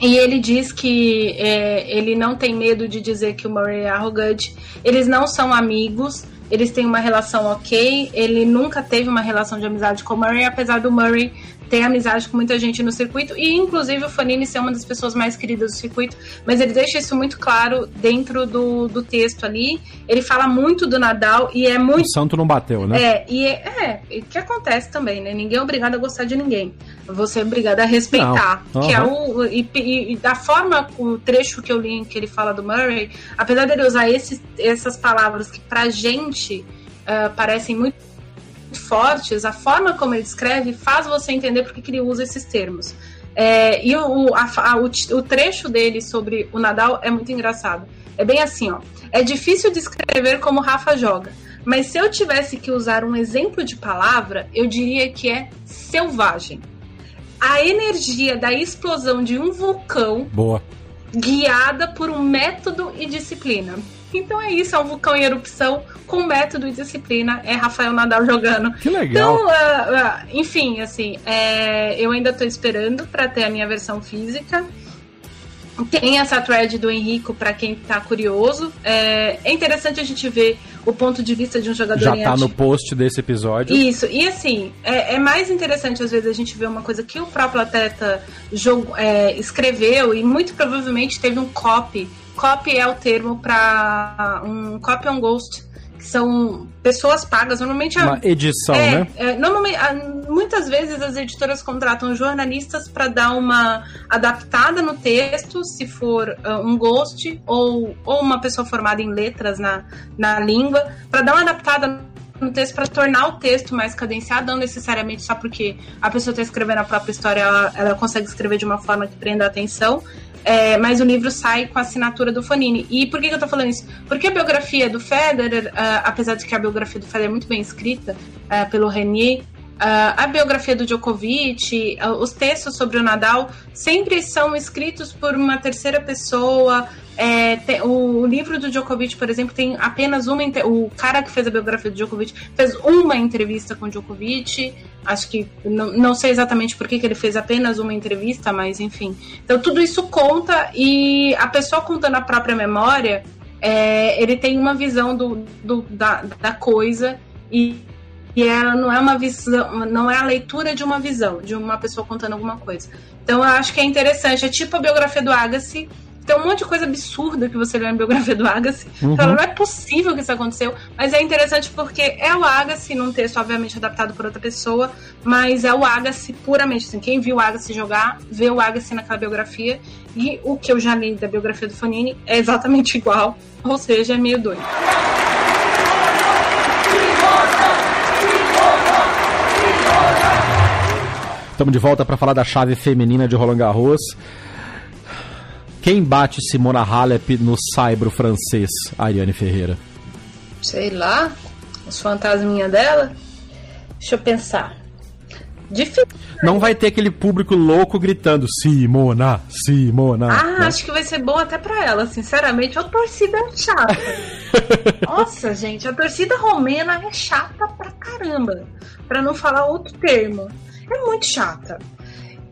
B: E ele diz que é, ele não tem medo de dizer que o Murray é arrogante. Eles não são amigos, eles têm uma relação ok. Ele nunca teve uma relação de amizade com o Murray, apesar do Murray tem amizade com muita gente no circuito e inclusive o Fanini ser uma das pessoas mais queridas do circuito, mas ele deixa isso muito claro dentro do, do texto ali. Ele fala muito do Nadal e é muito. O
A: santo não bateu, né?
B: É, e é, é que acontece também, né? Ninguém é obrigado a gostar de ninguém. Você é obrigado a respeitar. Uhum. Que é o. E, e, e, da forma, o trecho que eu li que ele fala do Murray, apesar dele usar esses, essas palavras que pra gente uh, parecem muito fortes, a forma como ele descreve faz você entender por que ele usa esses termos. É, e o, a, a, o, o, trecho dele sobre o Nadal é muito engraçado. É bem assim, ó. É difícil descrever como Rafa joga, mas se eu tivesse que usar um exemplo de palavra, eu diria que é selvagem. A energia da explosão de um vulcão
A: Boa.
B: guiada por um método e disciplina. Então é isso, é um vulcão em erupção com método e disciplina. É Rafael Nadal jogando.
A: Que legal.
B: Então, uh, uh, enfim, assim, é, eu ainda tô esperando para ter a minha versão física. Tem essa thread do Henrico para quem tá curioso. É, é, interessante a gente ver o ponto de vista de um jogador.
A: Já tá no post desse episódio.
B: Isso, e assim, é, é, mais interessante às vezes a gente ver uma coisa que o próprio atleta jogo, é, escreveu e muito provavelmente teve um copy Copy é o termo para um copy on ghost, que são pessoas pagas. Normalmente
A: uma edição,
B: é,
A: né?
B: É, normalmente, muitas vezes as editoras contratam jornalistas para dar uma adaptada no texto, se for uh, um ghost ou, ou uma pessoa formada em letras na, na língua, para dar uma adaptada no texto para tornar o texto mais cadenciado, não necessariamente só porque a pessoa está escrevendo a própria história, ela, ela, consegue escrever de uma forma que prenda a atenção, é, mas o livro sai com a assinatura do Fonini. E por que, que eu tô falando isso? Porque a biografia do Federer, uh, apesar de que a biografia do Federer é muito bem escrita uh, pelo Renier, a biografia do Djokovic, uh, os textos sobre o Nadal, sempre são escritos por uma terceira pessoa. É, o, livro do Djokovic, por exemplo, tem apenas uma. O cara que fez a biografia do Djokovic fez uma entrevista com o Djokovic. Acho que. Não, não sei exatamente por que, que ele fez apenas uma entrevista, mas enfim. Então tudo isso conta e a pessoa contando a própria memória, é, ele tem uma visão do, do da, da coisa e e ela não é uma visão, não é a leitura de uma visão, de uma pessoa contando alguma coisa. Então eu acho que é interessante, é tipo a biografia do Agassi, tem um monte de coisa absurda que você lê na biografia do Agassi. Uhum. Então, não é possível que isso aconteceu, mas é interessante porque é o Agassi num texto, obviamente, adaptado por outra pessoa, mas é o Agassi puramente. Assim, quem viu o Agassi jogar, vê o Agassi naquela biografia, e o que eu já li da biografia do Fonini é exatamente igual, ou seja, é meio doido.
A: Estamos de volta para falar da chave feminina de Roland Garros. Quem bate Simona Halep no saibro francês, Ariane Ferreira?
B: Sei lá, os fantasminhas dela. Deixa eu pensar.
A: Difícil. Não vai ter aquele público louco gritando Simona, Simona.
B: Ah, né? acho que vai ser bom até pra ela, sinceramente. A torcida é chata. Nossa, gente, a torcida romena é chata pra caramba. Pra não falar outro termo é muito chata.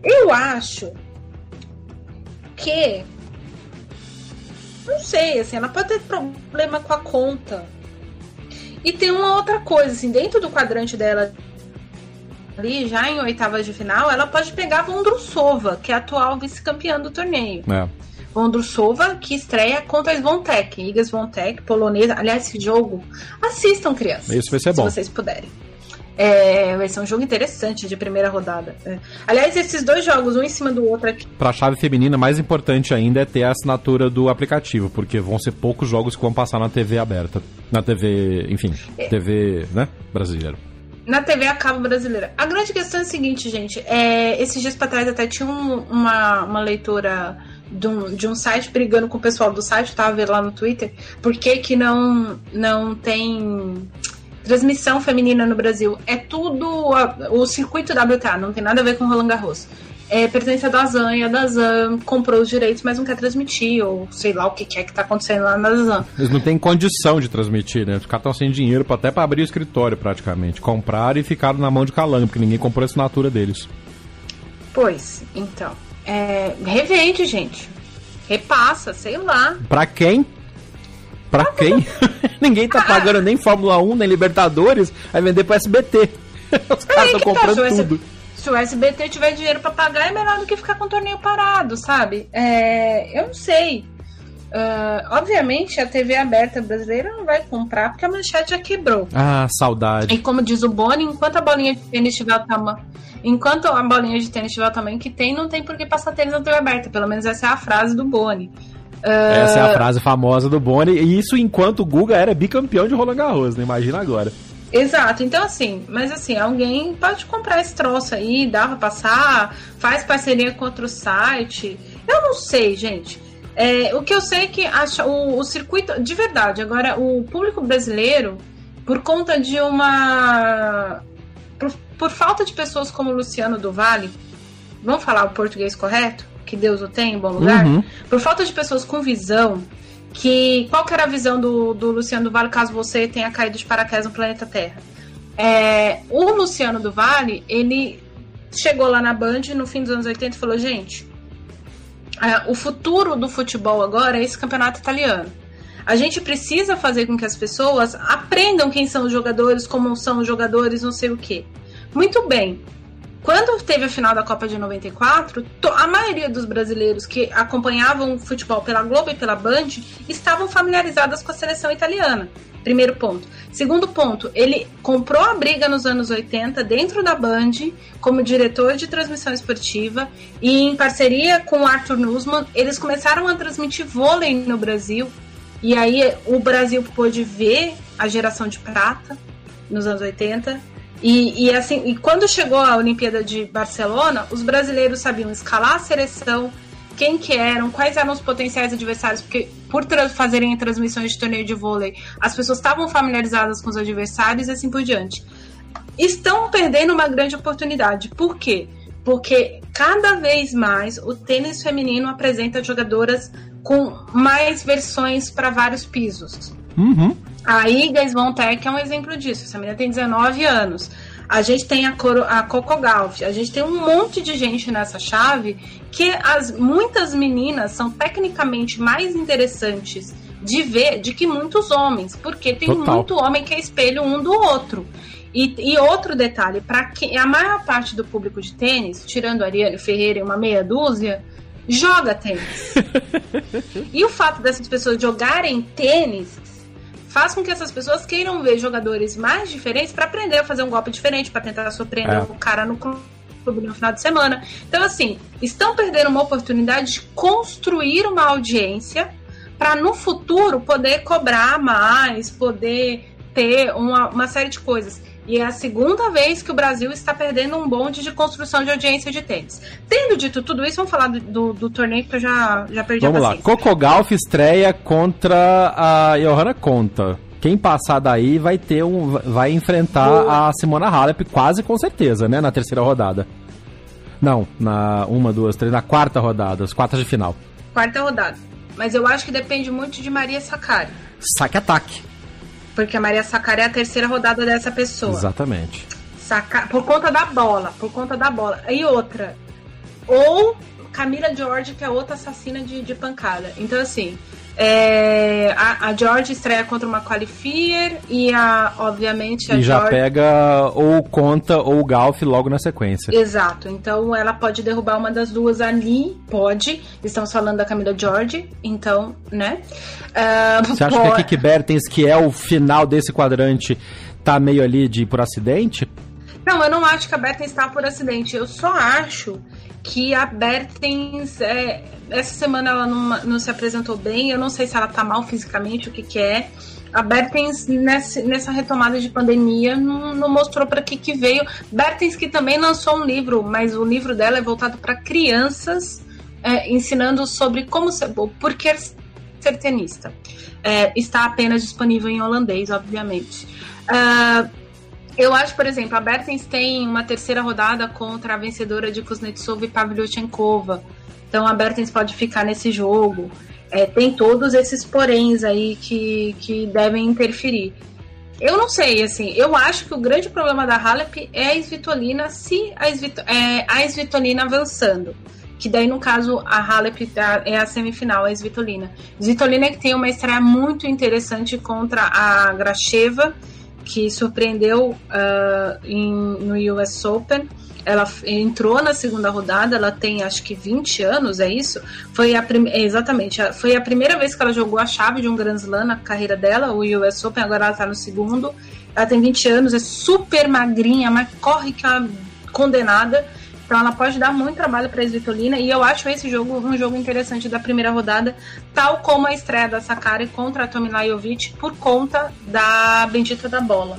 B: Eu acho que. Não sei, assim, ela pode ter problema com a conta. E tem uma outra coisa, assim, dentro do quadrante dela ali, já em oitavas de final, ela pode pegar a Vondrusova, que é a atual vice-campeã do torneio. É. Vondrusova, que estreia contra a Svontek, Iga Svontek, polonesa. Aliás, esse jogo, assistam, crianças.
A: Isso vai ser bom.
B: Se vocês puderem. É, vai ser um jogo interessante de primeira rodada. É. Aliás, esses dois jogos, um em cima do outro aqui.
A: Pra chave feminina, mais importante ainda é ter a assinatura do aplicativo, porque vão ser poucos jogos que vão passar na TV aberta. Na TV, enfim, é. TV, né? Brasileira.
B: na TV a cabo brasileira. A grande questão é a seguinte, gente. É, esses dias para trás até tinha um, uma, uma leitora de um, de um site brigando com o pessoal do site, tava vendo lá no Twitter, por que, que não, não tem transmissão feminina no Brasil? É tudo a, o circuito WTA, não tem nada a ver com Roland Garros é, pertence a Dazan e a Dazan comprou os direitos, mas não quer transmitir, ou sei lá o que, que é que tá acontecendo lá na Dazan.
A: Eles não têm condição de transmitir, né? Os caras estão sem dinheiro pra, até para abrir o escritório, praticamente. Compraram e ficaram na mão de calango, porque ninguém comprou a assinatura deles.
B: Pois, então. É, revende, gente. Repassa, sei lá.
A: Pra quem? Pra quem? ninguém tá ah, pagando nem Fórmula 1, nem Libertadores, vai vender pro SBT. Os caras estão comprando tá, tudo
B: se o SBT tiver dinheiro para pagar, é melhor do que ficar com o torneio parado, sabe? É, eu não sei. Uh, obviamente a TV aberta brasileira não vai comprar porque a manchete já quebrou.
A: Ah, saudade.
B: E como diz o Boni, enquanto a bolinha de tênis tiver o tamanho. Enquanto a bolinha de tênis tiver o tamanho que tem, não tem por que passar tênis na TV aberta. Pelo menos essa é a frase do Boni.
A: Uh... Essa é a frase famosa do Boni. E isso enquanto o Guga era bicampeão de Roland Garros, né? Imagina agora.
B: Exato, então assim, mas assim, alguém pode comprar esse troço aí, dá pra passar, faz parceria com outro site. Eu não sei, gente. É, o que eu sei é que acha, o, o circuito, de verdade, agora o público brasileiro, por conta de uma. Por, por falta de pessoas como o Luciano do Vale, vamos falar o português correto? Que Deus o tem em bom lugar? Uhum. Por falta de pessoas com visão, que qual que era a visão do, do Luciano do Vale caso você tenha caído de paraquedas no planeta Terra? É, o Luciano do Vale, ele chegou lá na Band no fim dos anos 80 e falou: gente, é, o futuro do futebol agora é esse campeonato italiano. A gente precisa fazer com que as pessoas aprendam quem são os jogadores, como são os jogadores, não sei o quê. Muito bem, quando teve a final da Copa de 94, a maioria dos brasileiros que acompanhavam o futebol pela Globo e pela Band estavam familiarizadas com a seleção italiana. Primeiro ponto. Segundo ponto, ele comprou a briga nos anos 80 dentro da Band como diretor de transmissão esportiva e em parceria com Arthur Nussmann, eles começaram a transmitir vôlei no Brasil. E aí o Brasil pôde ver a geração de prata nos anos 80 e, e, assim, e quando chegou a Olimpíada de Barcelona, os brasileiros sabiam escalar a seleção, quem que eram, quais eram os potenciais adversários, porque por fazerem transmissões de torneio de vôlei, as pessoas estavam familiarizadas com os adversários e assim por diante. Estão perdendo uma grande oportunidade. Por quê? Porque cada vez mais o tênis feminino apresenta jogadoras com mais versões para vários pisos.
A: Uhum.
B: A Iga Swiatek é um exemplo disso. Essa menina tem 19 anos. A gente tem a, Coro, a Coco Golf. A gente tem um monte de gente nessa chave que as muitas meninas são tecnicamente mais interessantes de ver de que muitos homens, porque tem Total. muito homem que é espelho um do outro. E, e outro detalhe, para que a maior parte do público de tênis, tirando Ariane Ferreira e uma meia dúzia, joga tênis. e o fato dessas pessoas jogarem tênis faz com que essas pessoas queiram ver jogadores mais diferentes para aprender a fazer um golpe diferente, para tentar surpreender é. o cara no clube no final de semana. Então, assim, estão perdendo uma oportunidade de construir uma audiência para no futuro poder cobrar mais, poder ter uma, uma série de coisas. E é a segunda vez que o Brasil está perdendo um bonde de construção de audiência de tênis. Tendo dito tudo isso, vamos falar do, do, do torneio que eu já, já perdi
A: vamos a Vamos lá. Coco Golf estreia contra a Johanna Conta. Quem passar daí vai ter um. vai enfrentar a Simona Halep, quase com certeza, né? Na terceira rodada. Não, na uma, duas, três, na quarta rodada, as quartas de final.
B: Quarta rodada. Mas eu acho que depende muito de Maria Sakari.
A: Saque-ataque.
B: Porque a Maria Sacar é a terceira rodada dessa pessoa.
A: Exatamente.
B: Saca... Por conta da bola, por conta da bola. E outra. Ou Camila George, que é outra assassina de, de pancada. Então, assim, é, a, a, George estreia contra uma qualifier e a, obviamente, a
A: E já
B: George...
A: pega ou conta ou Golf logo na sequência.
B: Exato. Então ela pode derrubar uma das duas ali, pode. Estamos falando da Camila George, então, né?
A: Uh, Você acha que a Kiki Bertens, que é o final desse quadrante, tá meio ali de por acidente?
B: Não, eu não acho que a Bertens está por acidente. Eu só acho que a Bertens, é, essa semana ela não, não, se apresentou bem, eu não sei se ela tá mal fisicamente, o que que é, a Bertens, nessa, nessa retomada de pandemia, não, não mostrou para que, que veio. Bertens, que também lançou um livro, mas o livro dela é voltado para crianças, é, ensinando sobre como ser, por que ser tenista. É, está apenas disponível em holandês, obviamente. Uh, eu acho, por exemplo, a Bertens tem uma terceira rodada contra a vencedora de Kuznetsov e Pavlyuchenkova. Então a Bertens pode ficar nesse jogo. É, tem todos esses poréns aí que, que devem interferir. Eu não sei, assim, eu acho que o grande problema da Halep é a Svitolina se a, Svit é, a Svitolina avançando. Que daí, no caso, a Halep é a semifinal, a Svitolina. Svitolina que tem uma estreia muito interessante contra a Gracheva, que surpreendeu uh, em, no US Open ela entrou na segunda rodada, ela tem acho que 20 anos, é isso? Foi a prim... exatamente, foi a primeira vez que ela jogou a chave de um Grand Slam na carreira dela, o US Open, agora ela tá no segundo. Ela tem 20 anos, é super magrinha, mas corre que é condenada. Então ela pode dar muito trabalho para a Svitolina e eu acho esse jogo um jogo interessante da primeira rodada, tal como a estreia da Sakari contra a Tomilajovic por conta da bendita da bola.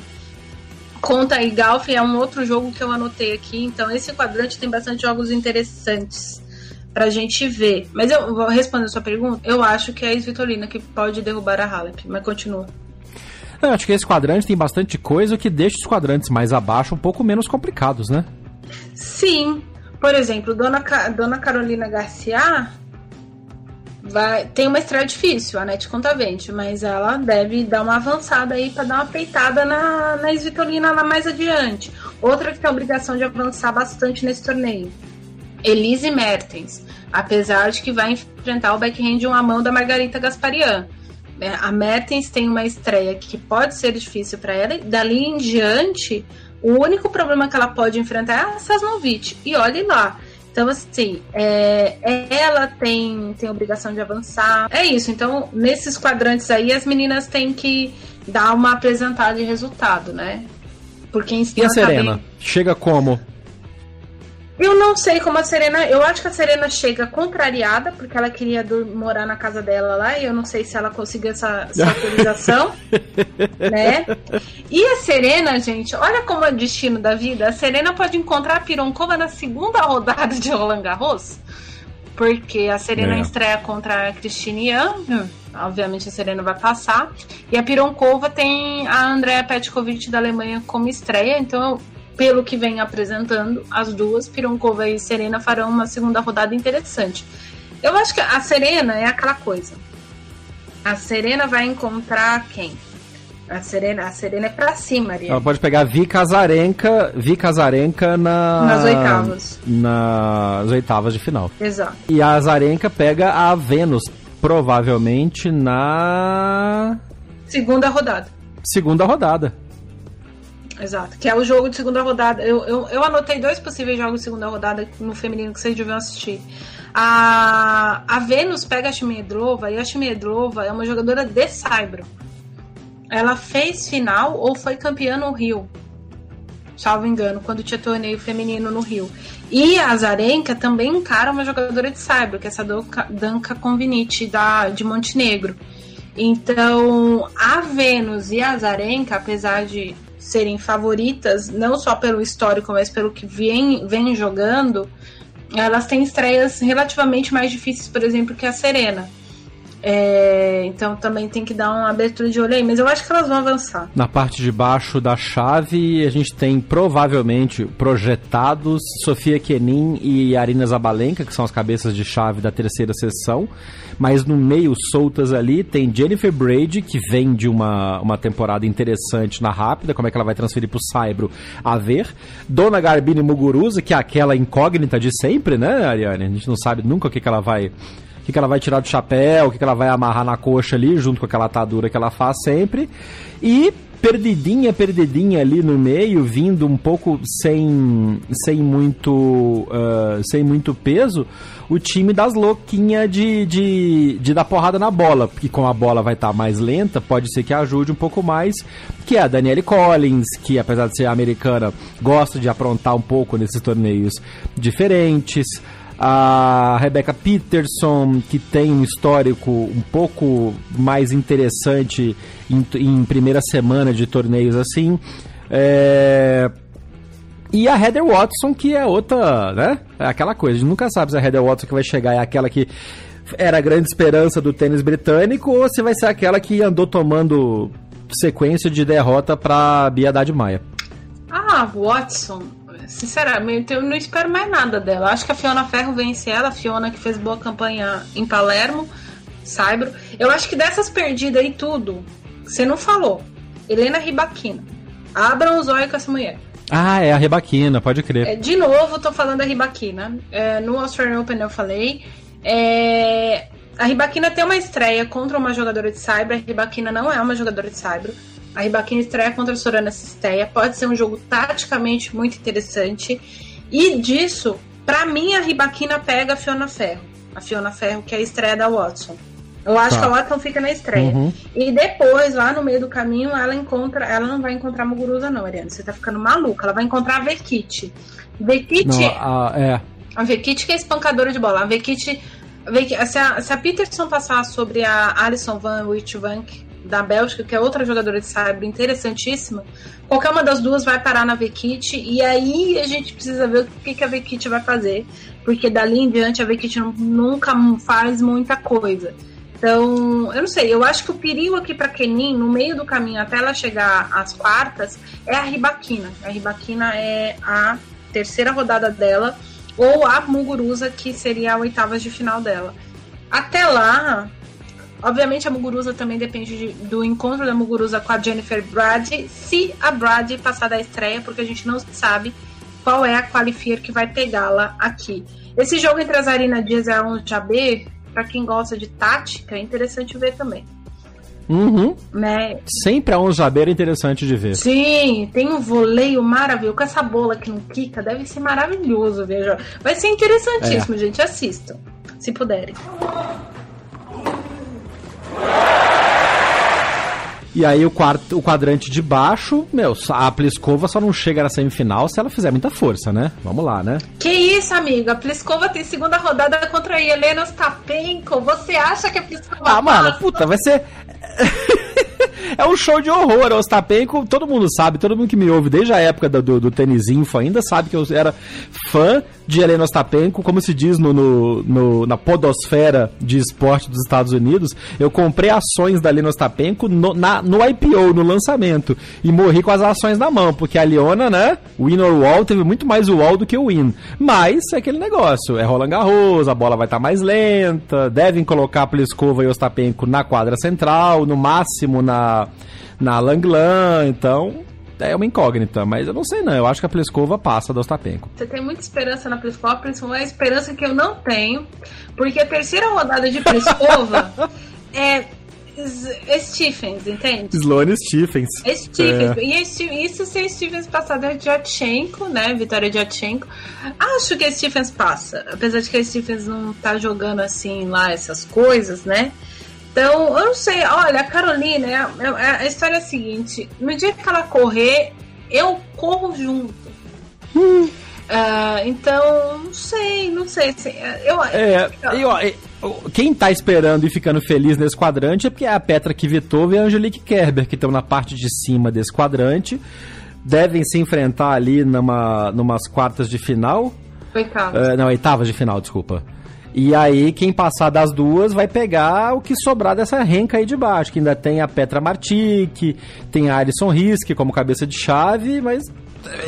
B: Conta e Golf é um outro jogo que eu anotei aqui, então esse quadrante tem bastante jogos interessantes pra gente ver. Mas eu vou responder a sua pergunta. Eu acho que é a Svitolina que pode derrubar a Halep, mas continua.
A: Eu acho que esse quadrante tem bastante coisa que deixa os quadrantes mais abaixo um pouco menos complicados, né?
B: Sim. Por exemplo, Dona, Ca... Dona Carolina Garcia vai tem uma estreia difícil, a Net Contavente, mas ela deve dar uma avançada aí para dar uma peitada na, na Svitolina lá mais adiante. Outra que tem a obrigação de avançar bastante nesse torneio. Elise Mertens, apesar de que vai enfrentar o backhand de uma mão da Margarita Gasparian. É, a Mertens tem uma estreia que pode ser difícil para ela, e dali em diante, o único problema que ela pode enfrentar é a Sasnovic. E olhe lá, então, assim, é, ela tem, tem obrigação de avançar. É isso. Então, nesses quadrantes aí, as meninas têm que dar uma apresentada de resultado, né?
A: Porque E a Serena? Chega como?
B: Eu não sei como a Serena. Eu acho que a Serena chega contrariada, porque ela queria morar na casa dela lá, e eu não sei se ela conseguiu essa, essa autorização. né? E a Serena, gente, olha como é o destino da vida. A Serena pode encontrar a Pironcova na segunda rodada de Roland Garros. Porque a Serena é. estreia contra a Cristine Young. Obviamente a Serena vai passar. E a Pironkova tem a Andrea Petkovic da Alemanha como estreia. Então pelo que vem apresentando, as duas, Pironkova e Serena, farão uma segunda rodada interessante. Eu acho que a Serena é aquela coisa. A Serena vai encontrar quem? A Serena, a Serena é pra cima, Maria.
A: Ela pode pegar Vika Azarenka, Vika Azarenka na...
B: nas oitavas.
A: Nas oitavas de final.
B: Exato.
A: E a Azarenka pega a Vênus, provavelmente na.
B: Segunda rodada.
A: Segunda rodada.
B: Exato, que é o jogo de segunda rodada. Eu, eu, eu anotei dois possíveis jogos de segunda rodada no feminino que vocês deviam assistir. A, a Vênus pega a Shmedrova e a Shmedrova é uma jogadora de Saibro. Ela fez final ou foi campeã no Rio, salvo engano, quando tinha torneio feminino no Rio. E a Azarenka também encara uma jogadora de Saibro, que é essa Danka Convinite da, de Montenegro. Então, a Vênus e a Azarenka, apesar de serem favoritas, não só pelo histórico, mas pelo que vem, vem jogando, elas têm estreias relativamente mais difíceis, por exemplo, que a Serena. É, então também tem que dar uma abertura de olho aí, mas eu acho que elas vão avançar.
A: Na parte de baixo da chave, a gente tem provavelmente projetados Sofia Kenin e Arina Zabalenka, que são as cabeças de chave da terceira sessão. Mas no meio, soltas ali, tem Jennifer Brady, que vem de uma, uma temporada interessante na rápida, como é que ela vai transferir pro Saibro a ver. Dona Garbine Muguruza, que é aquela incógnita de sempre, né, Ariane? A gente não sabe nunca o que, que ela vai que, que ela vai tirar do chapéu, o que, que ela vai amarrar na coxa ali, junto com aquela atadura que ela faz sempre. E perdidinha, perdidinha ali no meio, vindo um pouco sem, sem muito uh, sem muito peso, o time das louquinhas de, de, de dar porrada na bola, porque como a bola vai estar tá mais lenta, pode ser que ajude um pouco mais, que é a Danielle Collins, que apesar de ser americana, gosta de aprontar um pouco nesses torneios diferentes. A Rebecca Peterson, que tem um histórico um pouco mais interessante em, em primeira semana de torneios assim. É... E a Heather Watson, que é outra, né? É aquela coisa, a gente nunca sabe se a Heather Watson que vai chegar é aquela que era a grande esperança do tênis britânico ou se vai ser aquela que andou tomando sequência de derrota para Bia Haddad Maia.
B: Ah, Watson, sinceramente, eu não espero mais nada dela. Acho que a Fiona Ferro vence ela, a Fiona que fez boa campanha em Palermo, Saibro. Eu acho que dessas perdidas aí tudo, você não falou. Helena Ribaquina. Abram os olhos com essa mulher.
A: Ah, é a Ribaquina, pode crer.
B: É, de novo, tô falando da Ribaquina. É, no Australian Open eu falei. É, a Ribaquina tem uma estreia contra uma jogadora de Cyber. A Ribaquina não é uma jogadora de Cyber. A Ribaquina estreia contra a Sorana Cisteia. Pode ser um jogo taticamente muito interessante. E disso, para mim, a Ribaquina pega a Fiona Ferro. A Fiona Ferro, que é a estreia da Watson. Eu acho tá. que a Watson fica na estreia. Uhum. E depois, lá no meio do caminho, ela encontra. Ela não vai encontrar a Muguruza, não, Ariane. Você tá ficando maluca. Ela vai encontrar a Vekit. Vekit.
A: a, é.
B: A Vekit que é espancadora de bola. A Vekit. Se a, se a Peterson passar sobre a Alison Van Witvank da Bélgica, que é outra jogadora de cyber interessantíssima, qualquer uma das duas vai parar na Vekit e aí a gente precisa ver o que, que a Vekit vai fazer, porque dali em diante a Vekit nunca faz muita coisa. Então, eu não sei, eu acho que o perigo aqui para Kenin, no meio do caminho até ela chegar às quartas, é a Ribaquina. A Ribaquina é a terceira rodada dela, ou a Muguruza, que seria a oitavas de final dela. Até lá, obviamente a Muguruza também depende de, do encontro da Muguruza com a Jennifer Brad, se a Brad passar da estreia, porque a gente não sabe qual é a qualifier que vai pegá-la aqui. Esse jogo entre a Zarina Dias e a Alonso Jabé para quem gosta de tática, é interessante ver também.
A: Uhum.
B: Né?
A: Sempre a jabeira é interessante de ver.
B: Sim, tem um voleio maravilhoso. Com essa bola que não quica, deve ser maravilhoso. Veja. Vai ser interessantíssimo, é. gente. Assistam, se puderem.
A: E aí o, quarto, o quadrante de baixo, meu, a Pliskova só não chega na semifinal se ela fizer muita força, né? Vamos lá, né?
B: Que isso, amiga? A Pliskova tem segunda rodada contra a Helena Ostapenko. Você acha que a Pliskova
A: Ah, mano, puta, vai ser... é um show de horror. Ostapenko, todo mundo sabe, todo mundo que me ouve desde a época do, do, do Tênis Info ainda sabe que eu era fã de Helena Ostapenko, como se diz no, no, no, na podosfera de esporte dos Estados Unidos. Eu comprei ações da Helena Ostapenko no, no IPO, no lançamento, e morri com as ações na mão, porque a Leona, né, win or wall, teve muito mais wall do que o win. Mas é aquele negócio, é Roland Garros, a bola vai estar tá mais lenta, devem colocar Pliskova e Ostapenko na quadra central, no máximo na, na Langlan, então é uma incógnita, mas eu não sei não. Eu acho que a Pliskova passa do Ostapenko.
B: Você tem muita esperança na Pliskova, principalmente a esperança que eu não tenho, porque a terceira rodada de Pliskova é Stephens, entende?
A: Sloane Stephens.
B: Stephens. É. E isso se Stephens passar de Jatchenko, né? Vitória de Jatchenko. Acho que a Stephens passa. Apesar de que a Stephens não tá jogando assim lá essas coisas, né? Então, eu não sei. Olha, a Carolina, é, é, a história é a seguinte: no dia que ela correr, eu corro junto. Hum. Uh, então, não sei, não sei. Eu,
A: é, eu, eu, quem tá esperando e ficando feliz nesse quadrante é porque é a Petra Kvitova e a Angelique Kerber, que estão na parte de cima desse quadrante. Devem se enfrentar ali numa, numas quartas de final.
B: Oitavas.
A: Uh, não, oitavas de final, desculpa. E aí, quem passar das duas vai pegar o que sobrar dessa renca aí de baixo. Que ainda tem a Petra Martic, tem a Alison Risk como cabeça de chave, mas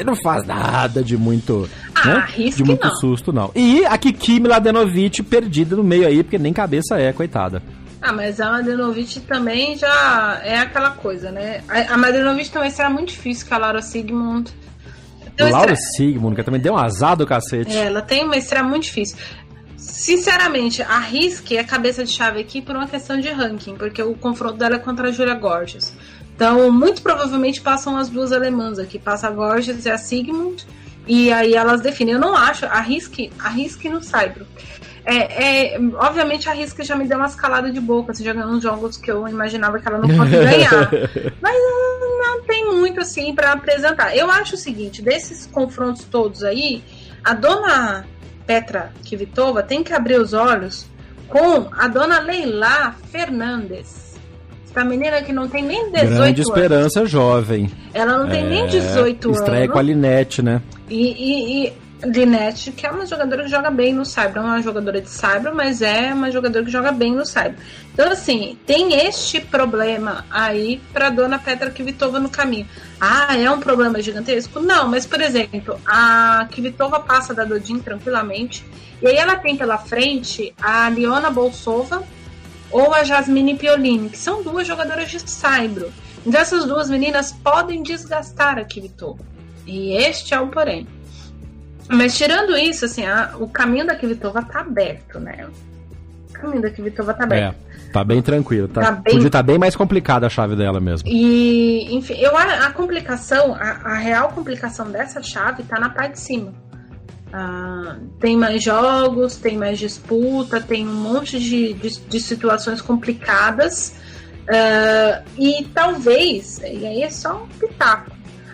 A: não faz nada de muito.
B: Ah,
A: né? De muito
B: não.
A: susto, não. E a Kiki Mladenovic perdida no meio aí, porque nem cabeça é, coitada.
B: Ah, mas a Mladenovic também já é aquela coisa, né? A Mladenovic também será muito difícil que a Laura Sigmund.
A: Então, Laura Sigmund, que também deu um azar do cacete.
B: É, ela tem uma estreia muito difícil. Sinceramente, arrisque a cabeça de chave aqui por uma questão de ranking, porque o confronto dela é contra a Julia Gorges. Então, muito provavelmente passam as duas alemãs aqui, passa a Gorges e a Sigmund, e aí elas definem. Eu não acho, arrisque, arrisque no Saibro. É, é, obviamente a Risca já me deu uma escalada de boca, assim, jogando uns jogos que eu imaginava que ela não fosse ganhar. Mas não tem muito assim para apresentar. Eu acho o seguinte, desses confrontos todos aí, a dona Petra Kvitova tem que abrir os olhos com a dona Leila Fernandes. Essa menina que não tem nem 18
A: Grande
B: anos.
A: esperança jovem.
B: Ela não tem nem 18 anos.
A: Estreia com a Linette, né?
B: E, e, e Linette, que é uma jogadora que joga bem no Cyber, não é uma jogadora de Cyber, mas é uma jogadora que joga bem no Cyber. Então, assim, tem este problema aí pra dona Petra Kvitova no caminho. Ah, é um problema gigantesco? Não, mas, por exemplo, a Kvitova passa da Dodin tranquilamente, e aí ela tem pela frente a Liona Bolsova ou a Jasmine Piolini, que são duas jogadoras de Cyber. Então, essas duas meninas podem desgastar a Kvitova. E este é o porém. Mas tirando isso, assim, a, o caminho da Kvitova tá aberto, né? O caminho da Kvitova tá aberto.
A: É, tá bem tranquilo. Tá,
B: Tá bem-
A: Podia estar bem mais complicada a chave dela mesmo.
B: E, enfim, eu a, a complicação, a, a real complicação dessa chave tá na parte de cima. Ah, tem mais jogos, tem mais disputa, tem um monte de, de, de situações complicadas. Ah, e talvez, e aí é só um pitaco,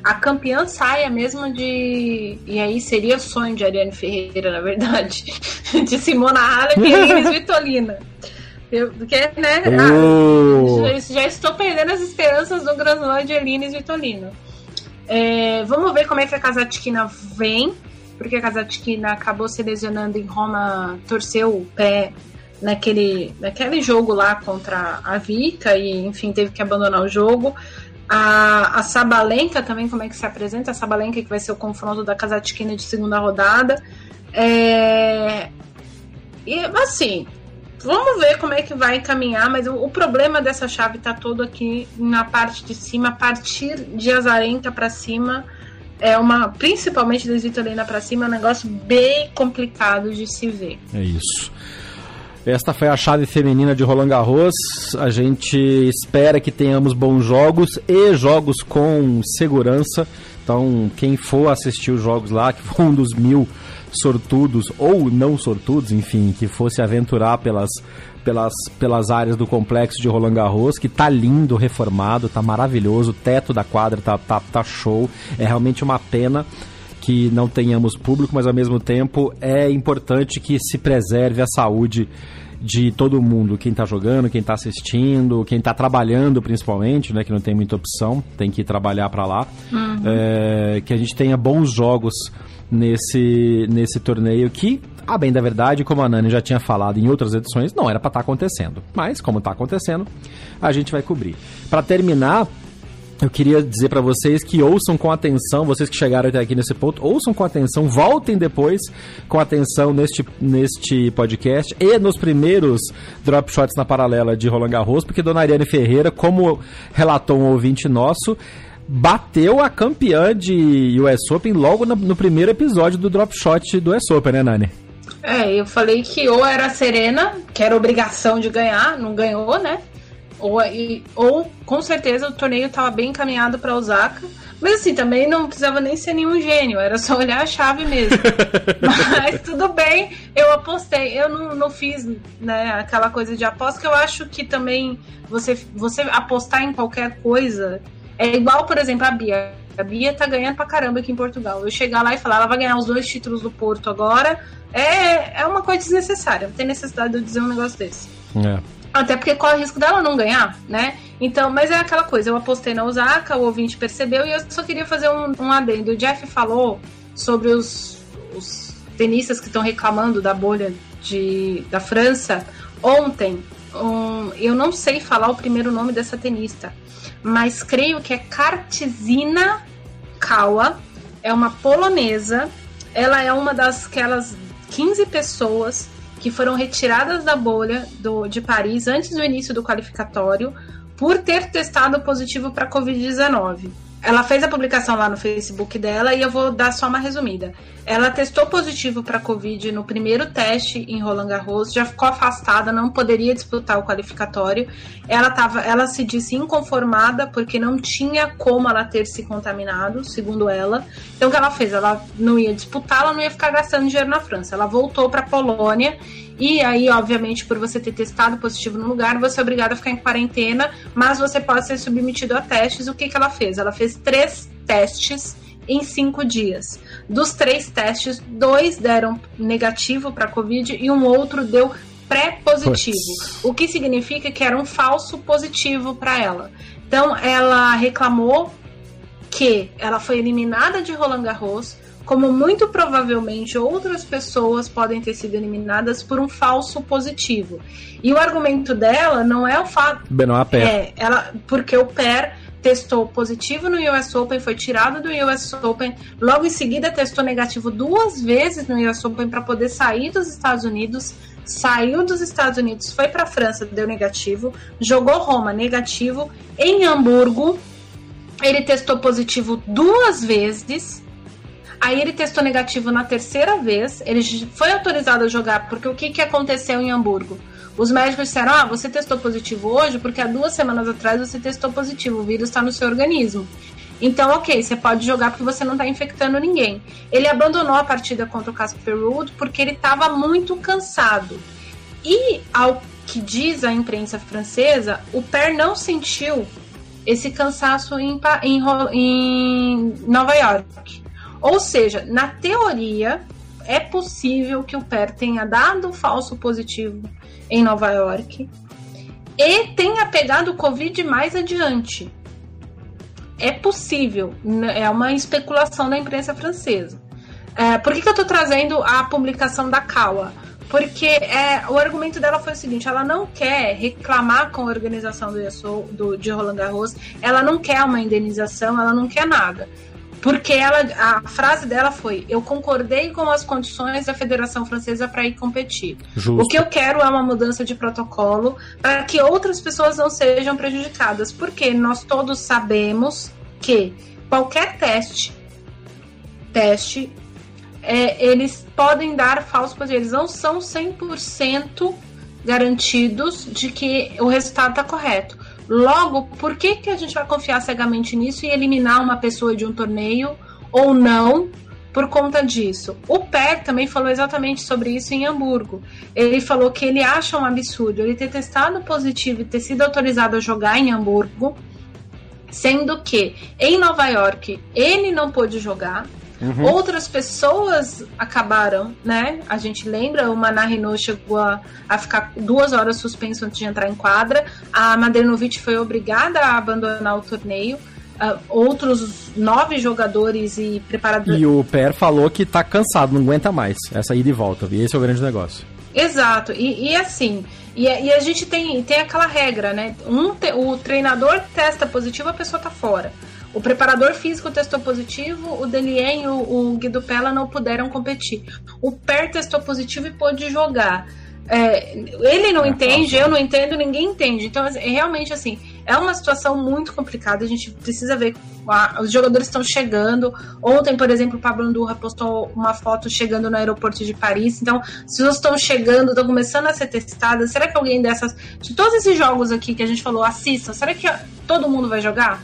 B: a campeã saia mesmo de. E aí seria sonho de Ariane Ferreira, na verdade. De Simona Halep e Iris Vitolina. Eu, porque, né? ah,
A: Oh.
B: já, já estou perdendo as esperanças do Grand Slam de Elines Vitolino. É, vamos ver como é que a Kazatkina vem, porque a Kazatkina acabou se lesionando em Roma, torceu o pé naquele, naquele jogo lá contra a Vika e, enfim, teve que abandonar o jogo. A, a Sabalenka também, como é que se apresenta? A Sabalenka que vai ser o confronto da Kazatkina de segunda rodada. É, e, assim, Vamos ver como é que vai encaminhar, mas o, o problema dessa chave tá todo aqui na parte de cima, a partir de Azarenka para cima, é uma, principalmente da Vitorina para cima, é um negócio bem complicado de se ver.
A: É isso. Esta foi a chave feminina de Roland Garros. A gente espera que tenhamos bons jogos e jogos com segurança. Então, quem for assistir os jogos lá, que for um dos mil sortudos ou não sortudos, enfim, que fosse aventurar pelas, pelas, pelas áreas do complexo de Roland Garros, que tá lindo, reformado, tá maravilhoso, o teto da quadra tá, tá, tá show. É realmente uma pena que não tenhamos público, mas ao mesmo tempo é importante que se preserve a saúde de todo mundo, quem está jogando, quem está assistindo, quem está trabalhando principalmente, né, que não tem muita opção, tem que trabalhar para lá, é, que a gente tenha bons jogos nesse, nesse torneio que, a bem da verdade, como a Nani já tinha falado em outras edições, não era para estar acontecendo, mas como está acontecendo, a gente vai cobrir. Para terminar, eu queria dizer para vocês que ouçam com atenção, vocês que chegaram até aqui nesse ponto, ouçam com atenção, voltem depois com atenção neste, neste podcast e nos primeiros drop shots na paralela de Roland Garros, porque Dona Ariane Ferreira, como relatou um ouvinte nosso, bateu a campeã de US Open logo no, no primeiro episódio do drop shot do US Open, né, Nani?
B: É, eu falei que ou era a Serena, que era obrigação de ganhar, não ganhou, né? Ou, e- ou com certeza o torneio estava bem encaminhado para Osaka. Mas assim, também não precisava nem ser nenhum gênio, era só olhar a chave mesmo. Mas tudo bem, eu apostei. Eu não, não fiz né, aquela coisa de aposta que eu acho que também você, você apostar em qualquer coisa é igual, por exemplo, a Bia. A Bia tá ganhando pra caramba aqui em Portugal. Eu chegar lá e falar, ela vai ganhar os dois títulos do Porto agora, é, é uma coisa desnecessária. Não tem necessidade de eu dizer um negócio desse.
A: É.
B: Até porque corre o risco dela não ganhar, né? Então, mas é aquela coisa, eu apostei na Osaka, o ouvinte percebeu e eu só queria fazer um, um adendo. O Jeff falou sobre os, os tenistas que estão reclamando da bolha de, da França. Ontem, um, eu não sei falar o primeiro nome dessa tenista, mas creio que é Kartzina Kawa, é uma polonesa. Ela é uma das aquelas 15 pessoas que foram retiradas da bolha do, de Paris antes do início do qualificatório por ter testado positivo para Covid-19. Ela fez a publicação lá no Facebook dela e eu vou dar só uma resumida. Ela testou positivo para Covid no primeiro teste em Roland Garros, já ficou afastada, não poderia disputar o qualificatório. Ela, tava, ela se disse inconformada porque não tinha como ela ter se contaminado, segundo ela. Então o que ela fez? Ela não ia disputar, ela não ia ficar gastando dinheiro na França. Ela voltou para Polônia e aí, obviamente, por você ter testado positivo no lugar, você é obrigado a ficar em quarentena, mas você pode ser submetido a testes. O que, que ela fez? Ela fez três testes em cinco dias. Dos três testes, dois deram negativo para Covid e um outro deu pré-positivo. O que significa que era um falso positivo para ela. Então, ela reclamou que ela foi eliminada de Roland Garros, como muito provavelmente outras pessoas podem ter sido eliminadas por um falso positivo. E o argumento dela não é o fato.
A: Benoit Per.
B: É, ela, porque o Per testou positivo no US Open, foi tirado do US Open, logo em seguida testou negativo duas vezes no US Open para poder sair dos Estados Unidos. Saiu dos Estados Unidos, foi para a França, deu negativo, jogou Roma negativo, em Hamburgo ele testou positivo duas vezes. Aí ele testou negativo na terceira vez. Ele foi autorizado a jogar, porque o que, que aconteceu em Hamburgo? Os médicos disseram: Ah, você testou positivo hoje porque há duas semanas atrás você testou positivo, o vírus está no seu organismo. Então, ok, você pode jogar porque você não está infectando ninguém. Ele abandonou a partida contra o Casper Ruud porque ele estava muito cansado. E, ao que diz a imprensa francesa, o Per não sentiu esse cansaço em, em, em Nova York. Ou seja, na teoria, é possível que o Per tenha dado falso positivo em Nova York e tenha pegado o Covid mais adiante. É possível, é uma especulação da imprensa francesa. É, por que, que eu estou trazendo a publicação da Kawa? Porque é, o argumento dela foi o seguinte: ela não quer reclamar com a organização do, do de Roland Garros, ela não quer uma indenização, ela não quer nada. Porque ela, a frase dela foi: Eu concordei com as condições da Federação Francesa para ir competir. Justo. O que eu quero é uma mudança de protocolo para que outras pessoas não sejam prejudicadas. Porque nós todos sabemos que qualquer teste, teste, é, eles podem dar falsos positivos. Eles não são 100% garantidos de que o resultado está correto. Logo, por que, que a gente vai confiar cegamente nisso e eliminar uma pessoa de um torneio ou não por conta disso? O Per também falou exatamente sobre isso em Hamburgo. Ele falou que ele acha um absurdo ele ter testado positivo e ter sido autorizado a jogar em Hamburgo, sendo que em Nova York ele não pôde jogar. Uhum. Outras pessoas acabaram, né? A gente lembra, o Renault chegou a, a, ficar duas horas suspenso antes de entrar em quadra. A Madrenovic foi obrigada a abandonar o torneio. Uh, outros nove jogadores e preparadores.
A: E o Per falou que tá cansado, não aguenta mais essa ida e volta. E esse é o grande negócio.
B: Exato. E, e assim, e, e, a gente tem, tem aquela regra, né? Um te, o treinador testa positivo, a pessoa tá fora. O preparador físico testou positivo, o Delien e o, o Guido Pella não puderam competir. O Per testou positivo e pôde jogar. É, ele não é entende, eu não entendo, ninguém entende. Então, assim, é realmente assim, é uma situação muito complicada. A gente precisa ver. os jogadores estão chegando. Ontem, por exemplo, o Pablo Andurra postou uma foto chegando no aeroporto de Paris. Então, se eles estão chegando, estão começando a ser testadas, será que alguém dessas. De todos esses jogos aqui que a gente falou, assistam, será que todo mundo vai jogar?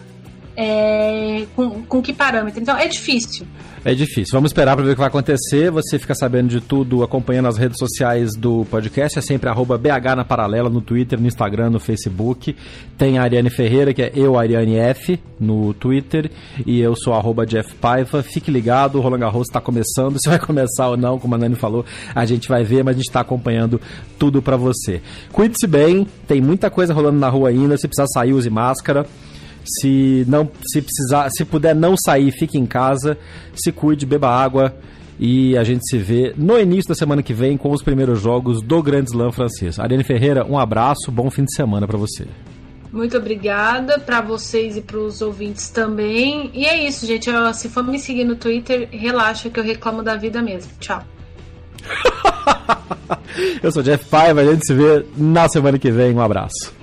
B: É, com, com que parâmetro. Então é difícil.
A: É difícil. Vamos esperar para ver o que vai acontecer. Você fica sabendo de tudo acompanhando as redes sociais do podcast. É sempre arroba BH na paralela no Twitter, no Instagram, no Facebook. Tem a Ariane Ferreira, que é eu, Ariane F, no Twitter. E eu sou arroba Jeff Paiva. Fique ligado, o Roland Garros está começando. Se vai começar ou não, como a Nani falou, a gente vai ver, mas a gente está acompanhando tudo para você. Cuide-se bem, tem muita coisa rolando na rua ainda. Se precisar sair, use máscara. Se não, se precisar, se puder não sair, fique em casa, se cuide, beba água e a gente se vê no início da semana que vem com os primeiros jogos do Grande Slam francês. Ariane Ferreira, um abraço, bom fim de semana para você.
B: Muito obrigada para vocês e para os ouvintes também. E é isso, gente. Eu, se for me seguir no Twitter, relaxa que eu reclamo da vida mesmo. Tchau.
A: eu sou Jeff Paiva, a gente se vê na semana que vem. Um abraço.